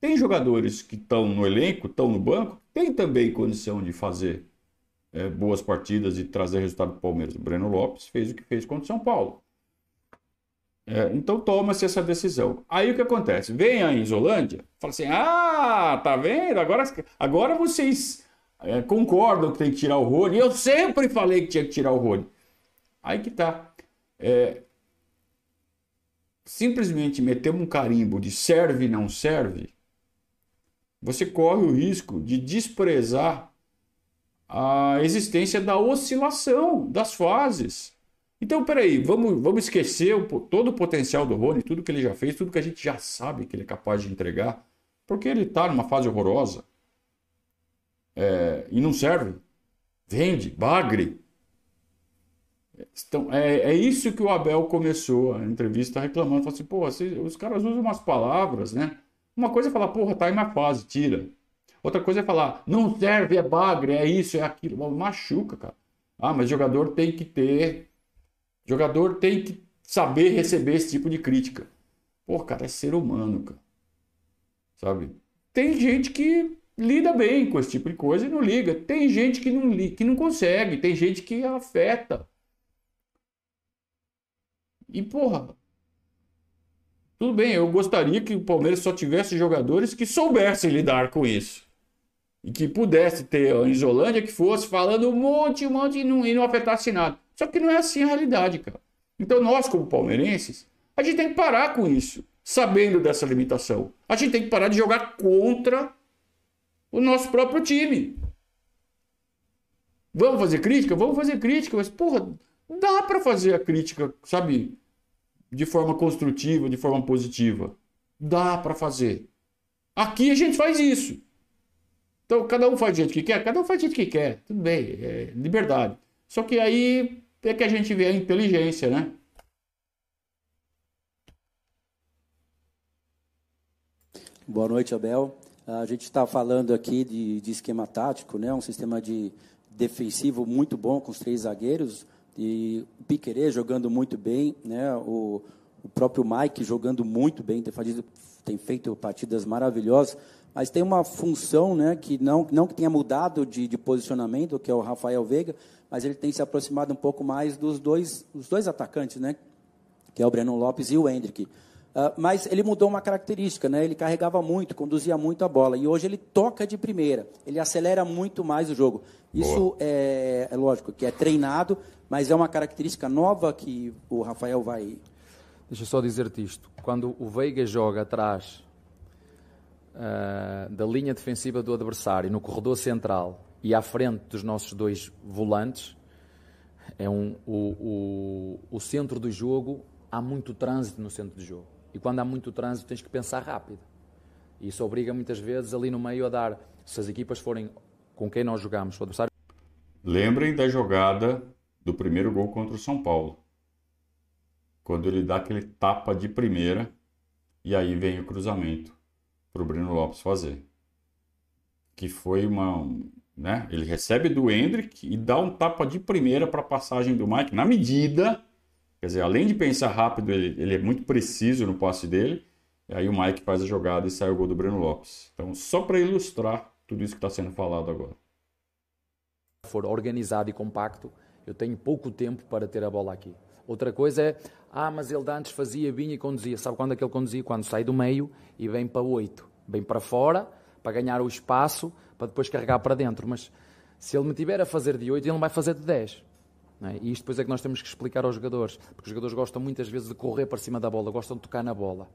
Tem jogadores que estão no elenco, estão no banco, tem também condição de fazer é, boas partidas e trazer resultado para o Palmeiras. O Breno Lopes fez o que fez contra o São Paulo. É, então toma-se essa decisão. Aí o que acontece? Vem a Isolândia, fala assim: ah, tá vendo? Agora, agora vocês é, concordam que tem que tirar o Rony. Eu sempre falei que tinha que tirar o Rony. Aí que tá. É, simplesmente meter um carimbo de serve não serve, você corre o risco de desprezar a existência da oscilação das fases. Então, peraí, vamos, vamos esquecer o, todo o potencial do Rony, tudo que ele já fez, tudo que a gente já sabe que ele é capaz de entregar, porque ele está numa fase horrorosa é, e não serve. Vende, bagre. Então, é, é isso que o Abel começou a entrevista reclamando. Falou assim, pô, os caras usam umas palavras, né? Uma coisa é falar, porra, tá em uma fase, tira. Outra coisa é falar, não serve, é bagre, é isso, é aquilo. Machuca, cara. Ah, mas jogador tem que ter o jogador tem que saber receber esse tipo de crítica. Pô, cara, é ser humano, cara. Sabe? Tem gente que lida bem com esse tipo de coisa e não liga. Tem gente que não, que não consegue. Tem gente que afeta. E, porra, tudo bem, eu gostaria que o Palmeiras só tivesse jogadores que soubessem lidar com isso. E que pudesse ter a Isolândia que fosse falando um monte, um monte e não, e não afetasse nada. Só que não é assim a realidade, cara. Então nós, como palmeirenses, a gente tem que parar com isso, sabendo dessa limitação. A gente tem que parar de jogar contra o nosso próprio time. Vamos fazer crítica? Vamos fazer crítica, mas, porra, dá para fazer a crítica, sabe, de forma construtiva, de forma positiva. Dá para fazer. Aqui a gente faz isso. Então, cada um faz do jeito que quer, cada um faz do jeito que quer. Tudo bem, é liberdade. Só que aí é que a gente vê a inteligência, né? Boa noite, Abel. A gente está falando aqui de, de, esquema tático, né? um sistema de defensivo muito bom com os três zagueiros e o Piquerez jogando muito bem, né? o, o próprio Mike jogando muito bem, tem, tem feito partidas maravilhosas, mas tem uma função né, que não, não que tenha mudado de, de posicionamento, que é o Rafael Veiga, mas ele tem se aproximado um pouco mais dos dois, dos dois atacantes, né? que é o Breno Lopes e o Hendrick. Uh, mas ele mudou uma característica, né? Ele carregava muito, conduzia muito a bola. E hoje ele toca de primeira. Ele acelera muito mais o jogo. Isso é, é, lógico que é treinado, mas é uma característica nova que o Rafael vai. Deixa eu só dizer-te isto. Quando o Veiga joga atrás uh, da linha defensiva do adversário, no corredor central e à frente dos nossos dois volantes, é um, o, o, o centro do jogo. Há muito trânsito no centro do jogo e quando há muito trânsito, tens que pensar rápido. E isso obriga muitas vezes ali no meio a dar, se as equipas forem com quem nós jogamos, o adversário. Lembrem da jogada do primeiro gol contra o São Paulo. Quando ele dá aquele tapa de primeira e aí vem o cruzamento para o Breno Lopes fazer. Que foi uma. Né? Ele recebe do Hendrick e dá um tapa de primeira para a passagem do Mike, na medida Quer dizer, além de pensar rápido, ele, ele é muito preciso no passe dele. E aí o Mike faz a jogada e sai o gol do Breno Lopes. Então, só para ilustrar tudo isso que está sendo falado agora. For organizado e compacto, eu tenho pouco tempo para ter a bola aqui. Outra coisa é, ah, mas ele antes fazia, vinha e conduzia. Sabe quando é que ele conduzia? Quando sai do meio e vem para oito. Vem para fora, para ganhar o espaço, para depois carregar para dentro. Mas se ele me tiver a fazer de oito, ele não vai fazer de dez. É? E isto depois é que nós temos que explicar aos jogadores, porque os jogadores gostam muitas vezes de correr para cima da bola, gostam de tocar na bola.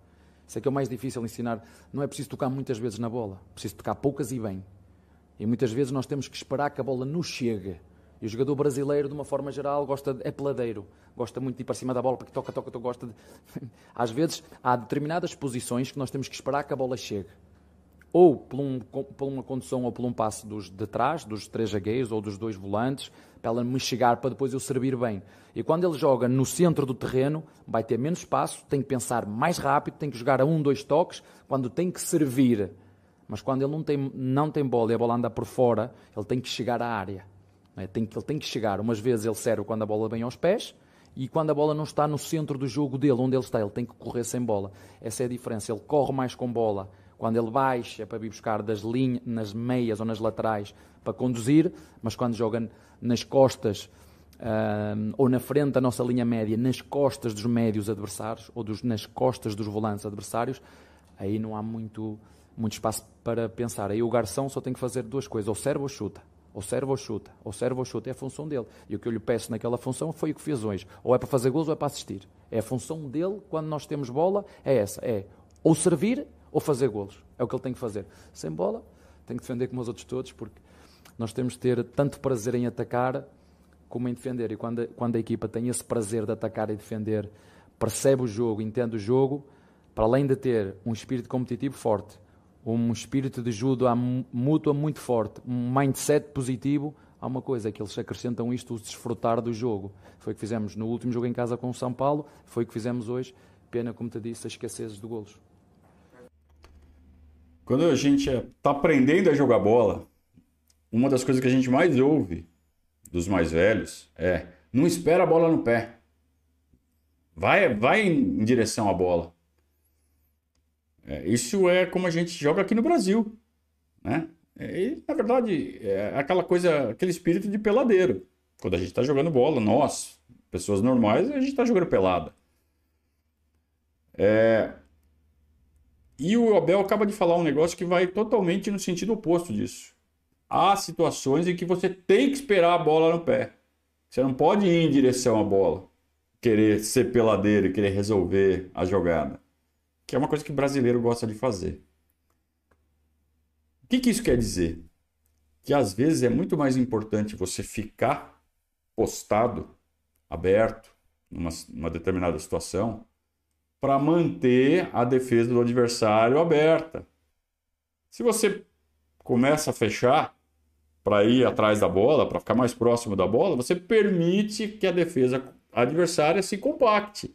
Isso é que é o mais difícil ensinar. Não é preciso tocar muitas vezes na bola, preciso tocar poucas e bem. E muitas vezes nós temos que esperar que a bola nos chegue. E o jogador brasileiro, de uma forma geral, gosta de, é peladeiro, gosta muito de ir para cima da bola, porque toca, toca, toca, gosta de... [laughs] Às vezes há determinadas posições que nós temos que esperar que a bola chegue. Ou por, um, por uma condução ou por um passo dos de trás, dos três zagueiros ou dos dois volantes, para ela me chegar para depois eu servir bem. E quando ele joga no centro do terreno, vai ter menos espaço, tem que pensar mais rápido, tem que jogar a um, dois toques, quando tem que servir. Mas quando ele não tem, não tem bola e a bola anda por fora, ele tem que chegar à área. É? Que, ele tem que chegar. Umas vezes ele serve quando a bola vem aos pés, e quando a bola não está no centro do jogo dele, onde ele está, ele tem que correr sem bola. Essa é a diferença. Ele corre mais com bola quando ele baixa para vir buscar das linhas, nas meias ou nas laterais para conduzir, mas quando joga nas costas ou na frente da nossa linha média, nas costas dos médios adversários ou dos, nas costas dos volantes adversários, aí não há muito, muito espaço para pensar. Aí o garçom só tem que fazer duas coisas: ou serve ou chuta. Ou serve ou chuta, ou serve ou chuta, é a função dele. E o que eu lhe peço naquela função foi o que fez hoje. Ou é para fazer gols ou é para assistir. É a função dele, quando nós temos bola, é essa: é ou servir ou fazer golos. É o que ele tem que fazer. Sem bola, tem que defender como os outros todos, porque nós temos de ter tanto prazer em atacar como em defender. E quando, quando a equipa tem esse prazer de atacar e defender, percebe o jogo, entende o jogo, para além de ter um espírito competitivo forte, um espírito de ajuda mútua muito forte, um mindset positivo, há uma coisa que eles acrescentam isto, o desfrutar do jogo. Foi o que fizemos no último jogo em casa com o São Paulo, foi o que fizemos hoje. Pena, como te disse, a escassez de golos. Quando a gente está aprendendo a jogar bola, uma das coisas que a gente mais ouve dos mais velhos é: não espera a bola no pé. Vai, vai em direção à bola. É, isso é como a gente joga aqui no Brasil, né? É, e, na verdade, é aquela coisa, aquele espírito de peladeiro. Quando a gente está jogando bola, nós, pessoas normais, a gente está jogando pelada. É, e o Abel acaba de falar um negócio que vai totalmente no sentido oposto disso. Há situações em que você tem que esperar a bola no pé. Você não pode ir em direção à bola, querer ser peladeiro e querer resolver a jogada. Que é uma coisa que brasileiro gosta de fazer. O que, que isso quer dizer? Que às vezes é muito mais importante você ficar postado, aberto, numa, numa determinada situação, para manter a defesa do adversário aberta. Se você começa a fechar para ir atrás da bola, para ficar mais próximo da bola, você permite que a defesa adversária se compacte.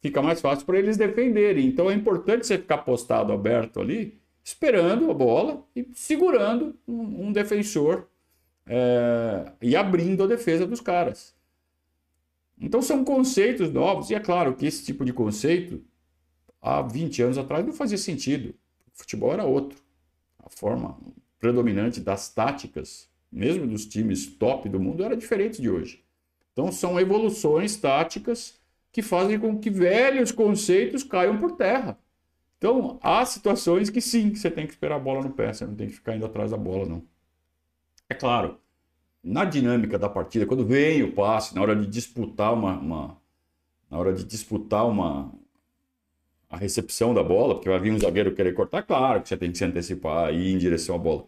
Fica mais fácil para eles defenderem. Então é importante você ficar postado aberto ali esperando a bola e segurando um, um defensor é, e abrindo a defesa dos caras. Então são conceitos novos, e é claro que esse tipo de conceito, há 20 anos atrás, não fazia sentido. O futebol era outro. A forma predominante das táticas, mesmo dos times top do mundo, era diferente de hoje. Então são evoluções táticas que fazem com que velhos conceitos caiam por terra. Então há situações que sim, você tem que esperar a bola no pé, você não tem que ficar indo atrás da bola, não. É claro, na dinâmica da partida, quando vem o passe, na hora de disputar uma, uma na hora de disputar uma a recepção da bola, porque vai vir um zagueiro querer cortar, claro que você tem que se antecipar e ir em direção à bola.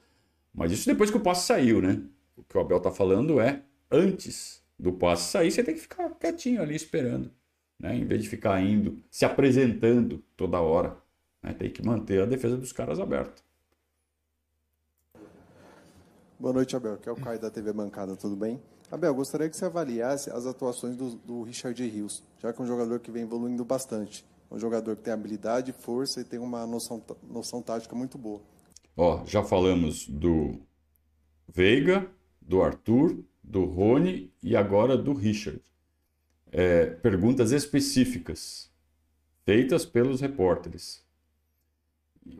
Mas isso depois que o passe saiu, né? O que o Abel tá falando é antes do passe sair, você tem que ficar quietinho ali esperando, né? Em vez de ficar indo, se apresentando toda hora, né? Tem que manter a defesa dos caras aberta. Boa noite, Abel. Que é o Caio da TV Bancada, tudo bem? Abel, gostaria que você avaliasse as atuações do, do Richard Rios, já que é um jogador que vem evoluindo bastante. É um jogador que tem habilidade, força e tem uma noção, noção tática muito boa. Ó, já falamos do Veiga, do Arthur, do Rony e agora do Richard. É, perguntas específicas feitas pelos repórteres.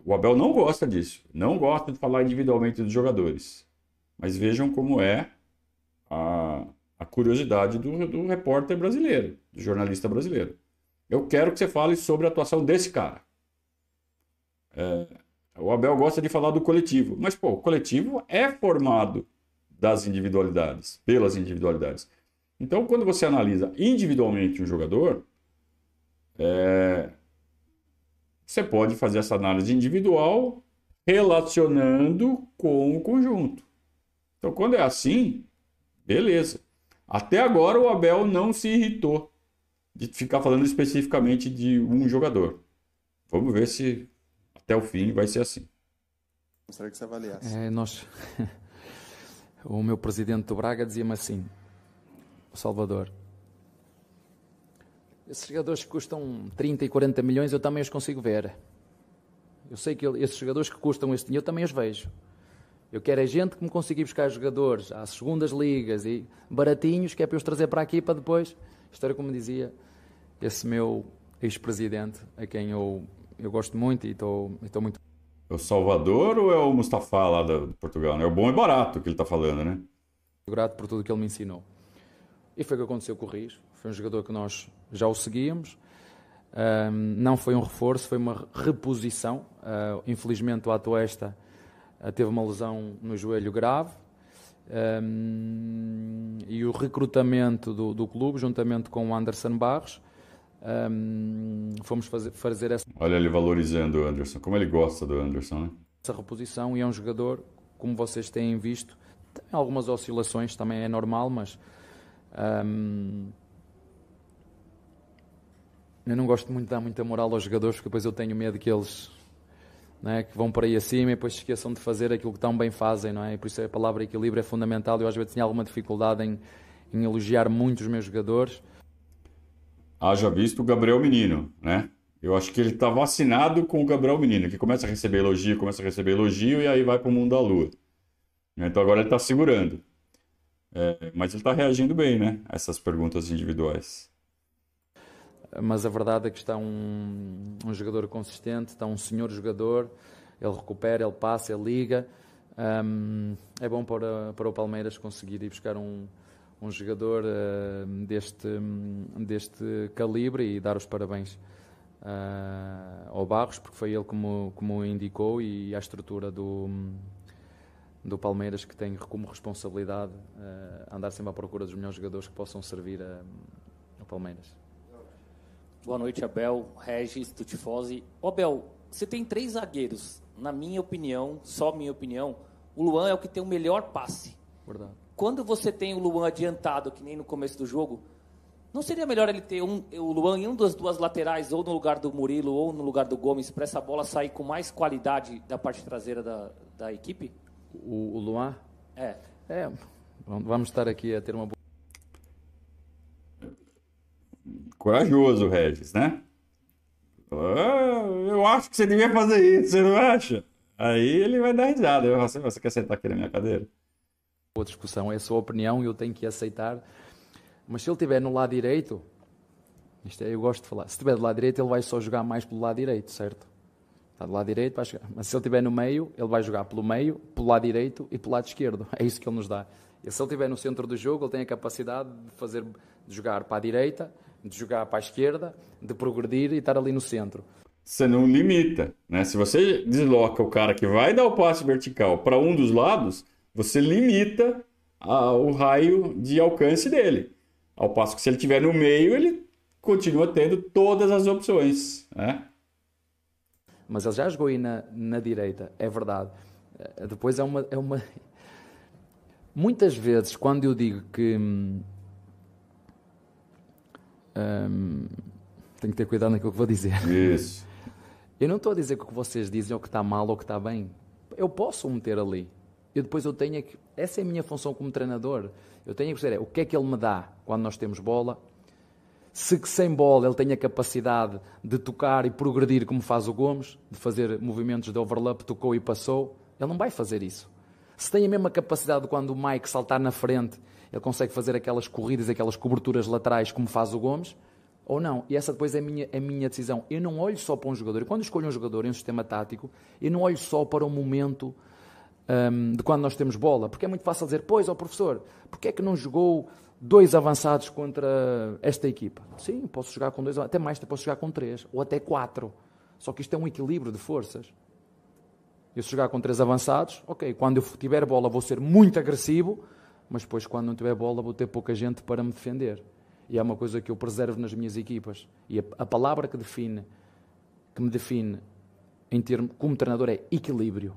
O Abel não gosta disso, não gosta de falar individualmente dos jogadores. Mas vejam como é a, a curiosidade do, do repórter brasileiro, do jornalista brasileiro. Eu quero que você fale sobre a atuação desse cara. É, o Abel gosta de falar do coletivo, mas pô, o coletivo é formado das individualidades, pelas individualidades. Então, quando você analisa individualmente um jogador, é, você pode fazer essa análise individual relacionando com o conjunto. Então, quando é assim, beleza. Até agora o Abel não se irritou de ficar falando especificamente de um jogador. Vamos ver se até o fim vai ser assim. Gostaria que você avaliasse. É, nós... [laughs] o meu presidente do Braga dizia-me assim, o Salvador, esses jogadores que custam 30 e 40 milhões eu também os consigo ver. Eu sei que esses jogadores que custam este dinheiro eu também os vejo. Eu quero é gente que me consiga buscar jogadores às segundas ligas e baratinhos, que é para eu os trazer para aqui para depois. Isto era como dizia esse meu ex-presidente, a quem eu, eu gosto muito e estou, estou muito. É o Salvador ou é o Mustafa lá de Portugal? É o bom e barato que ele está falando, né? Grato por tudo que ele me ensinou. E foi o que aconteceu com o Rios. Foi um jogador que nós já o seguíamos. Um, não foi um reforço, foi uma reposição. Uh, infelizmente, o Atuesta uh, teve uma lesão no joelho grave. Um, e o recrutamento do, do, clube, juntamente com o Anderson Barros, um, fomos fazer, fazer essa. Olha ele valorizando o Anderson, como ele gosta do Anderson, né? Essa reposição e é um jogador, como vocês têm visto, tem algumas oscilações, também é normal, mas. Um, eu não gosto muito de dar muita moral aos jogadores, porque depois eu tenho medo que eles é? que vão por aí acima e depois se esqueçam de fazer aquilo que tão bem fazem, não é? E por isso a palavra equilíbrio é fundamental. Eu às vezes tinha alguma dificuldade em, em elogiar muito os meus jogadores. Haja visto o Gabriel Menino, né? Eu acho que ele está vacinado com o Gabriel Menino, que começa a receber elogio, começa a receber elogio e aí vai para o mundo da lua. Então agora ele está segurando. É, mas ele está reagindo bem, né? A essas perguntas individuais mas a verdade é que está um, um jogador consistente, está um senhor jogador, ele recupera, ele passa, ele liga. Um, é bom para, para o Palmeiras conseguir ir buscar um, um jogador uh, deste, deste calibre e dar os parabéns uh, ao Barros, porque foi ele como, como indicou e a estrutura do, do Palmeiras que tem como responsabilidade uh, andar sempre à procura dos melhores jogadores que possam servir a, ao Palmeiras. Boa noite, Abel, Regis, Tutifosi. Ô, Abel, você tem três zagueiros. Na minha opinião, só minha opinião, o Luan é o que tem o melhor passe. Verdade. Quando você tem o Luan adiantado, que nem no começo do jogo, não seria melhor ele ter um, o Luan em um das duas laterais, ou no lugar do Murilo, ou no lugar do Gomes, para essa bola sair com mais qualidade da parte traseira da, da equipe? O, o Luan? É. É, vamos estar aqui a ter uma boa Corajoso, Regis, né? Ah, eu acho que você devia fazer isso, você não acha? Aí ele vai dar risada. Eu assim, você quer sentar aqui na minha cadeira? Boa discussão, é a sua opinião e eu tenho que aceitar. Mas se ele estiver no lado direito, isto é, eu gosto de falar, se estiver do lado direito, ele vai só jogar mais pelo lado direito, certo? Está do lado direito, vai jogar. Mas se ele estiver no meio, ele vai jogar pelo meio, pelo lado direito e pelo lado esquerdo. É isso que ele nos dá. E se ele estiver no centro do jogo, ele tem a capacidade de fazer de jogar para a direita, de jogar para a esquerda, de progredir e estar ali no centro. Você não limita, né? Se você desloca o cara que vai dar o passe vertical para um dos lados, você limita a, o raio de alcance dele. Ao passo que se ele estiver no meio, ele continua tendo todas as opções, né? Mas ele já jogou aí na, na direita, é verdade. Eh, Depois é uma, é uma. [laughs] Muitas vezes, quando eu digo que. Hum, tenho que ter cuidado naquilo que vou dizer. Isso. [laughs] Eu não estou a dizer que o que vocês dizem é o que está mal ou o que está bem. Eu posso o meter ali. Eu depois eu tenho que. Essa é a minha função como treinador. Eu tenho que dizer é, o que é que ele me dá quando nós temos bola. Se que sem bola ele tem a capacidade de tocar e progredir como faz o Gomes, de fazer movimentos de overlap, tocou e passou, ele não vai fazer isso. Se tem a mesma capacidade de quando o Mike saltar na frente, ele consegue fazer aquelas corridas, aquelas coberturas laterais como faz o Gomes, ou não. E essa depois é a minha, a minha decisão. Eu não olho só para um jogador. Quando escolho um jogador em um sistema tático, eu não olho só para o momento hum, de quando nós temos bola. Porque é muito fácil dizer, pois, ó professor, porque é que não jogou dois avançados contra esta equipa? Sim, posso jogar com dois, até mais, posso jogar com três, ou até quatro. Só que isto é um equilíbrio de forças. Eu se jogar com três avançados, ok, quando eu tiver bola vou ser muito agressivo, mas depois quando não tiver bola vou ter pouca gente para me defender. E é uma coisa que eu preservo nas minhas equipas. E a, a palavra que define, que me define em termo, como treinador é equilíbrio.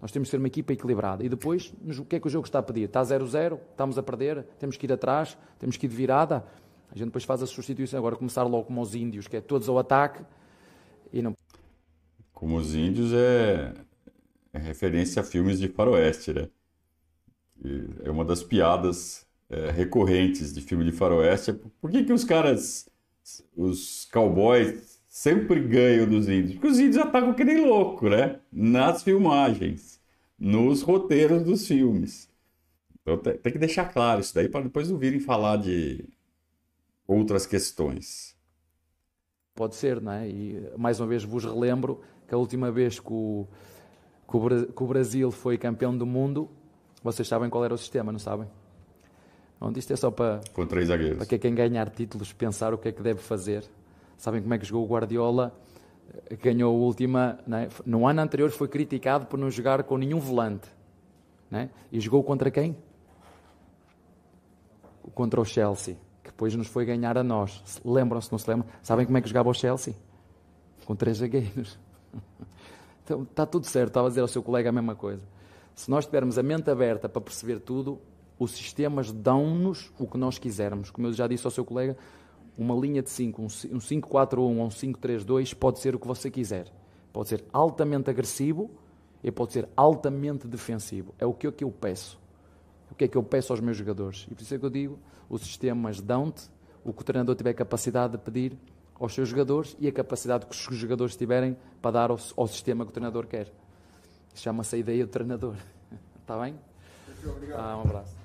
Nós temos de ser uma equipa equilibrada. E depois, o que é que o jogo está a pedir? Está 0-0, estamos a perder, temos que ir atrás, temos que ir de virada. A gente depois faz a substituição. Agora começar logo como os índios, que é todos ao ataque e não Como os índios é, é referência a filmes de faroeste, né? É uma das piadas é, recorrentes de filme de faroeste. É por que que os caras, os cowboys, sempre ganham dos índios? Porque os índios atacam que nem louco, né? Nas filmagens, nos roteiros dos filmes. Então tem, tem que deixar claro isso daí para depois não virem falar de outras questões. Pode ser, não é? E mais uma vez vos relembro que a última vez que o, que o, que o Brasil foi campeão do mundo, vocês sabem qual era o sistema, não sabem? Pronto, isto é só para, Com três zagueiros. para que quem ganhar títulos pensar o que é que deve fazer. Sabem como é que jogou o Guardiola? Eh, Ganhou a última. é? No ano anterior foi criticado por não jogar com nenhum volante. não é? E jogou contra quem? Contra o Chelsea, que depois nos foi ganhar a nós. Se- Lembram-se, não se lembram? Sabem como é que jogava o Chelsea? Com três zagueiros. [laughs] Então está tudo certo, estava a dizer ao seu colega a mesma coisa. Se nós tivermos a mente aberta para perceber tudo, os sistemas dão-nos o que nós quisermos. Como eu já disse ao seu colega, uma linha de 5, um ci- um 5-4-1 ou um 5-3-2 pode ser o que você quiser. Pode ser altamente agressivo e pode ser altamente defensivo. É o que, é que eu peço. O que é que eu peço aos meus jogadores? E por isso é que eu digo, os sistemas dão-te o que o treinador tiver capacidade de pedir aos seus jogadores e a capacidade que os jogadores tiverem para dar ao, ao sistema que o treinador quer. Chama-se a ideia do treinador. Está [laughs] bem? Ah, um abraço.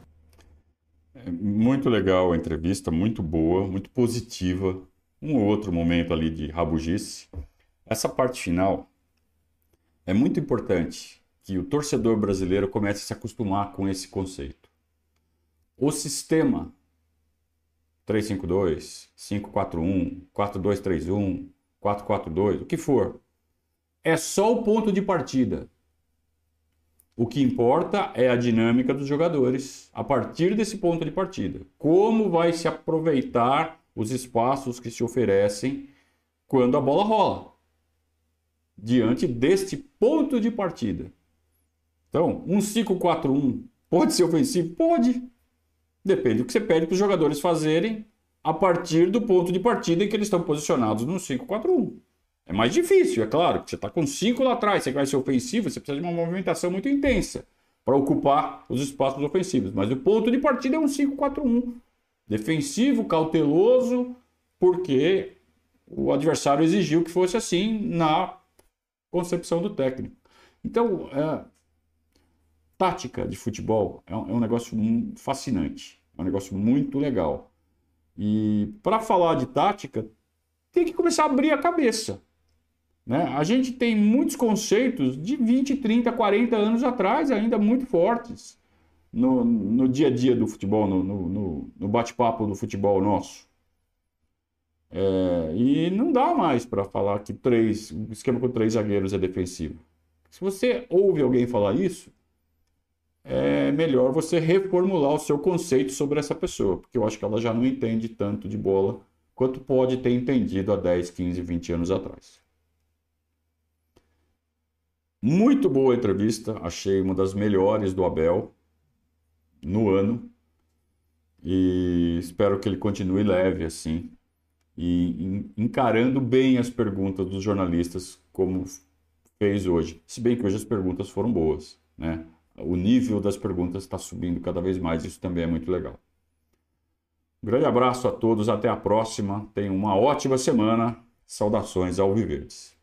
É Muito legal a entrevista, muito boa, muito positiva. Um ou outro momento ali de rabugice. Essa parte final é muito importante que o torcedor brasileiro comece a se acostumar com esse conceito. O sistema 352, 541, 4231, 442, o que for, é só o ponto de partida. O que importa é a dinâmica dos jogadores a partir desse ponto de partida. Como vai se aproveitar os espaços que se oferecem quando a bola rola. Diante deste ponto de partida. Então, um 5-4-1 pode ser ofensivo? Pode. Depende do que você pede para os jogadores fazerem a partir do ponto de partida em que eles estão posicionados no 5-4-1. É mais difícil, é claro, porque você está com cinco lá atrás, você vai ser ofensivo, você precisa de uma movimentação muito intensa para ocupar os espaços ofensivos. Mas o ponto de partida é um 5-4-1. Defensivo, cauteloso, porque o adversário exigiu que fosse assim na concepção do técnico. Então, é, tática de futebol é um, é um negócio fascinante, é um negócio muito legal. E para falar de tática, tem que começar a abrir a cabeça. Né? A gente tem muitos conceitos de 20, 30, 40 anos atrás, ainda muito fortes no, no dia a dia do futebol, no, no, no bate-papo do futebol nosso. É, e não dá mais para falar que três, um esquema com três zagueiros é defensivo. Se você ouve alguém falar isso, é melhor você reformular o seu conceito sobre essa pessoa, porque eu acho que ela já não entende tanto de bola quanto pode ter entendido há 10, 15, 20 anos atrás. Muito boa entrevista, achei uma das melhores do Abel no ano. E espero que ele continue leve assim e encarando bem as perguntas dos jornalistas como fez hoje. Se bem que hoje as perguntas foram boas, né? O nível das perguntas está subindo cada vez mais, isso também é muito legal. Um grande abraço a todos, até a próxima. Tenham uma ótima semana. Saudações ao Viverdes.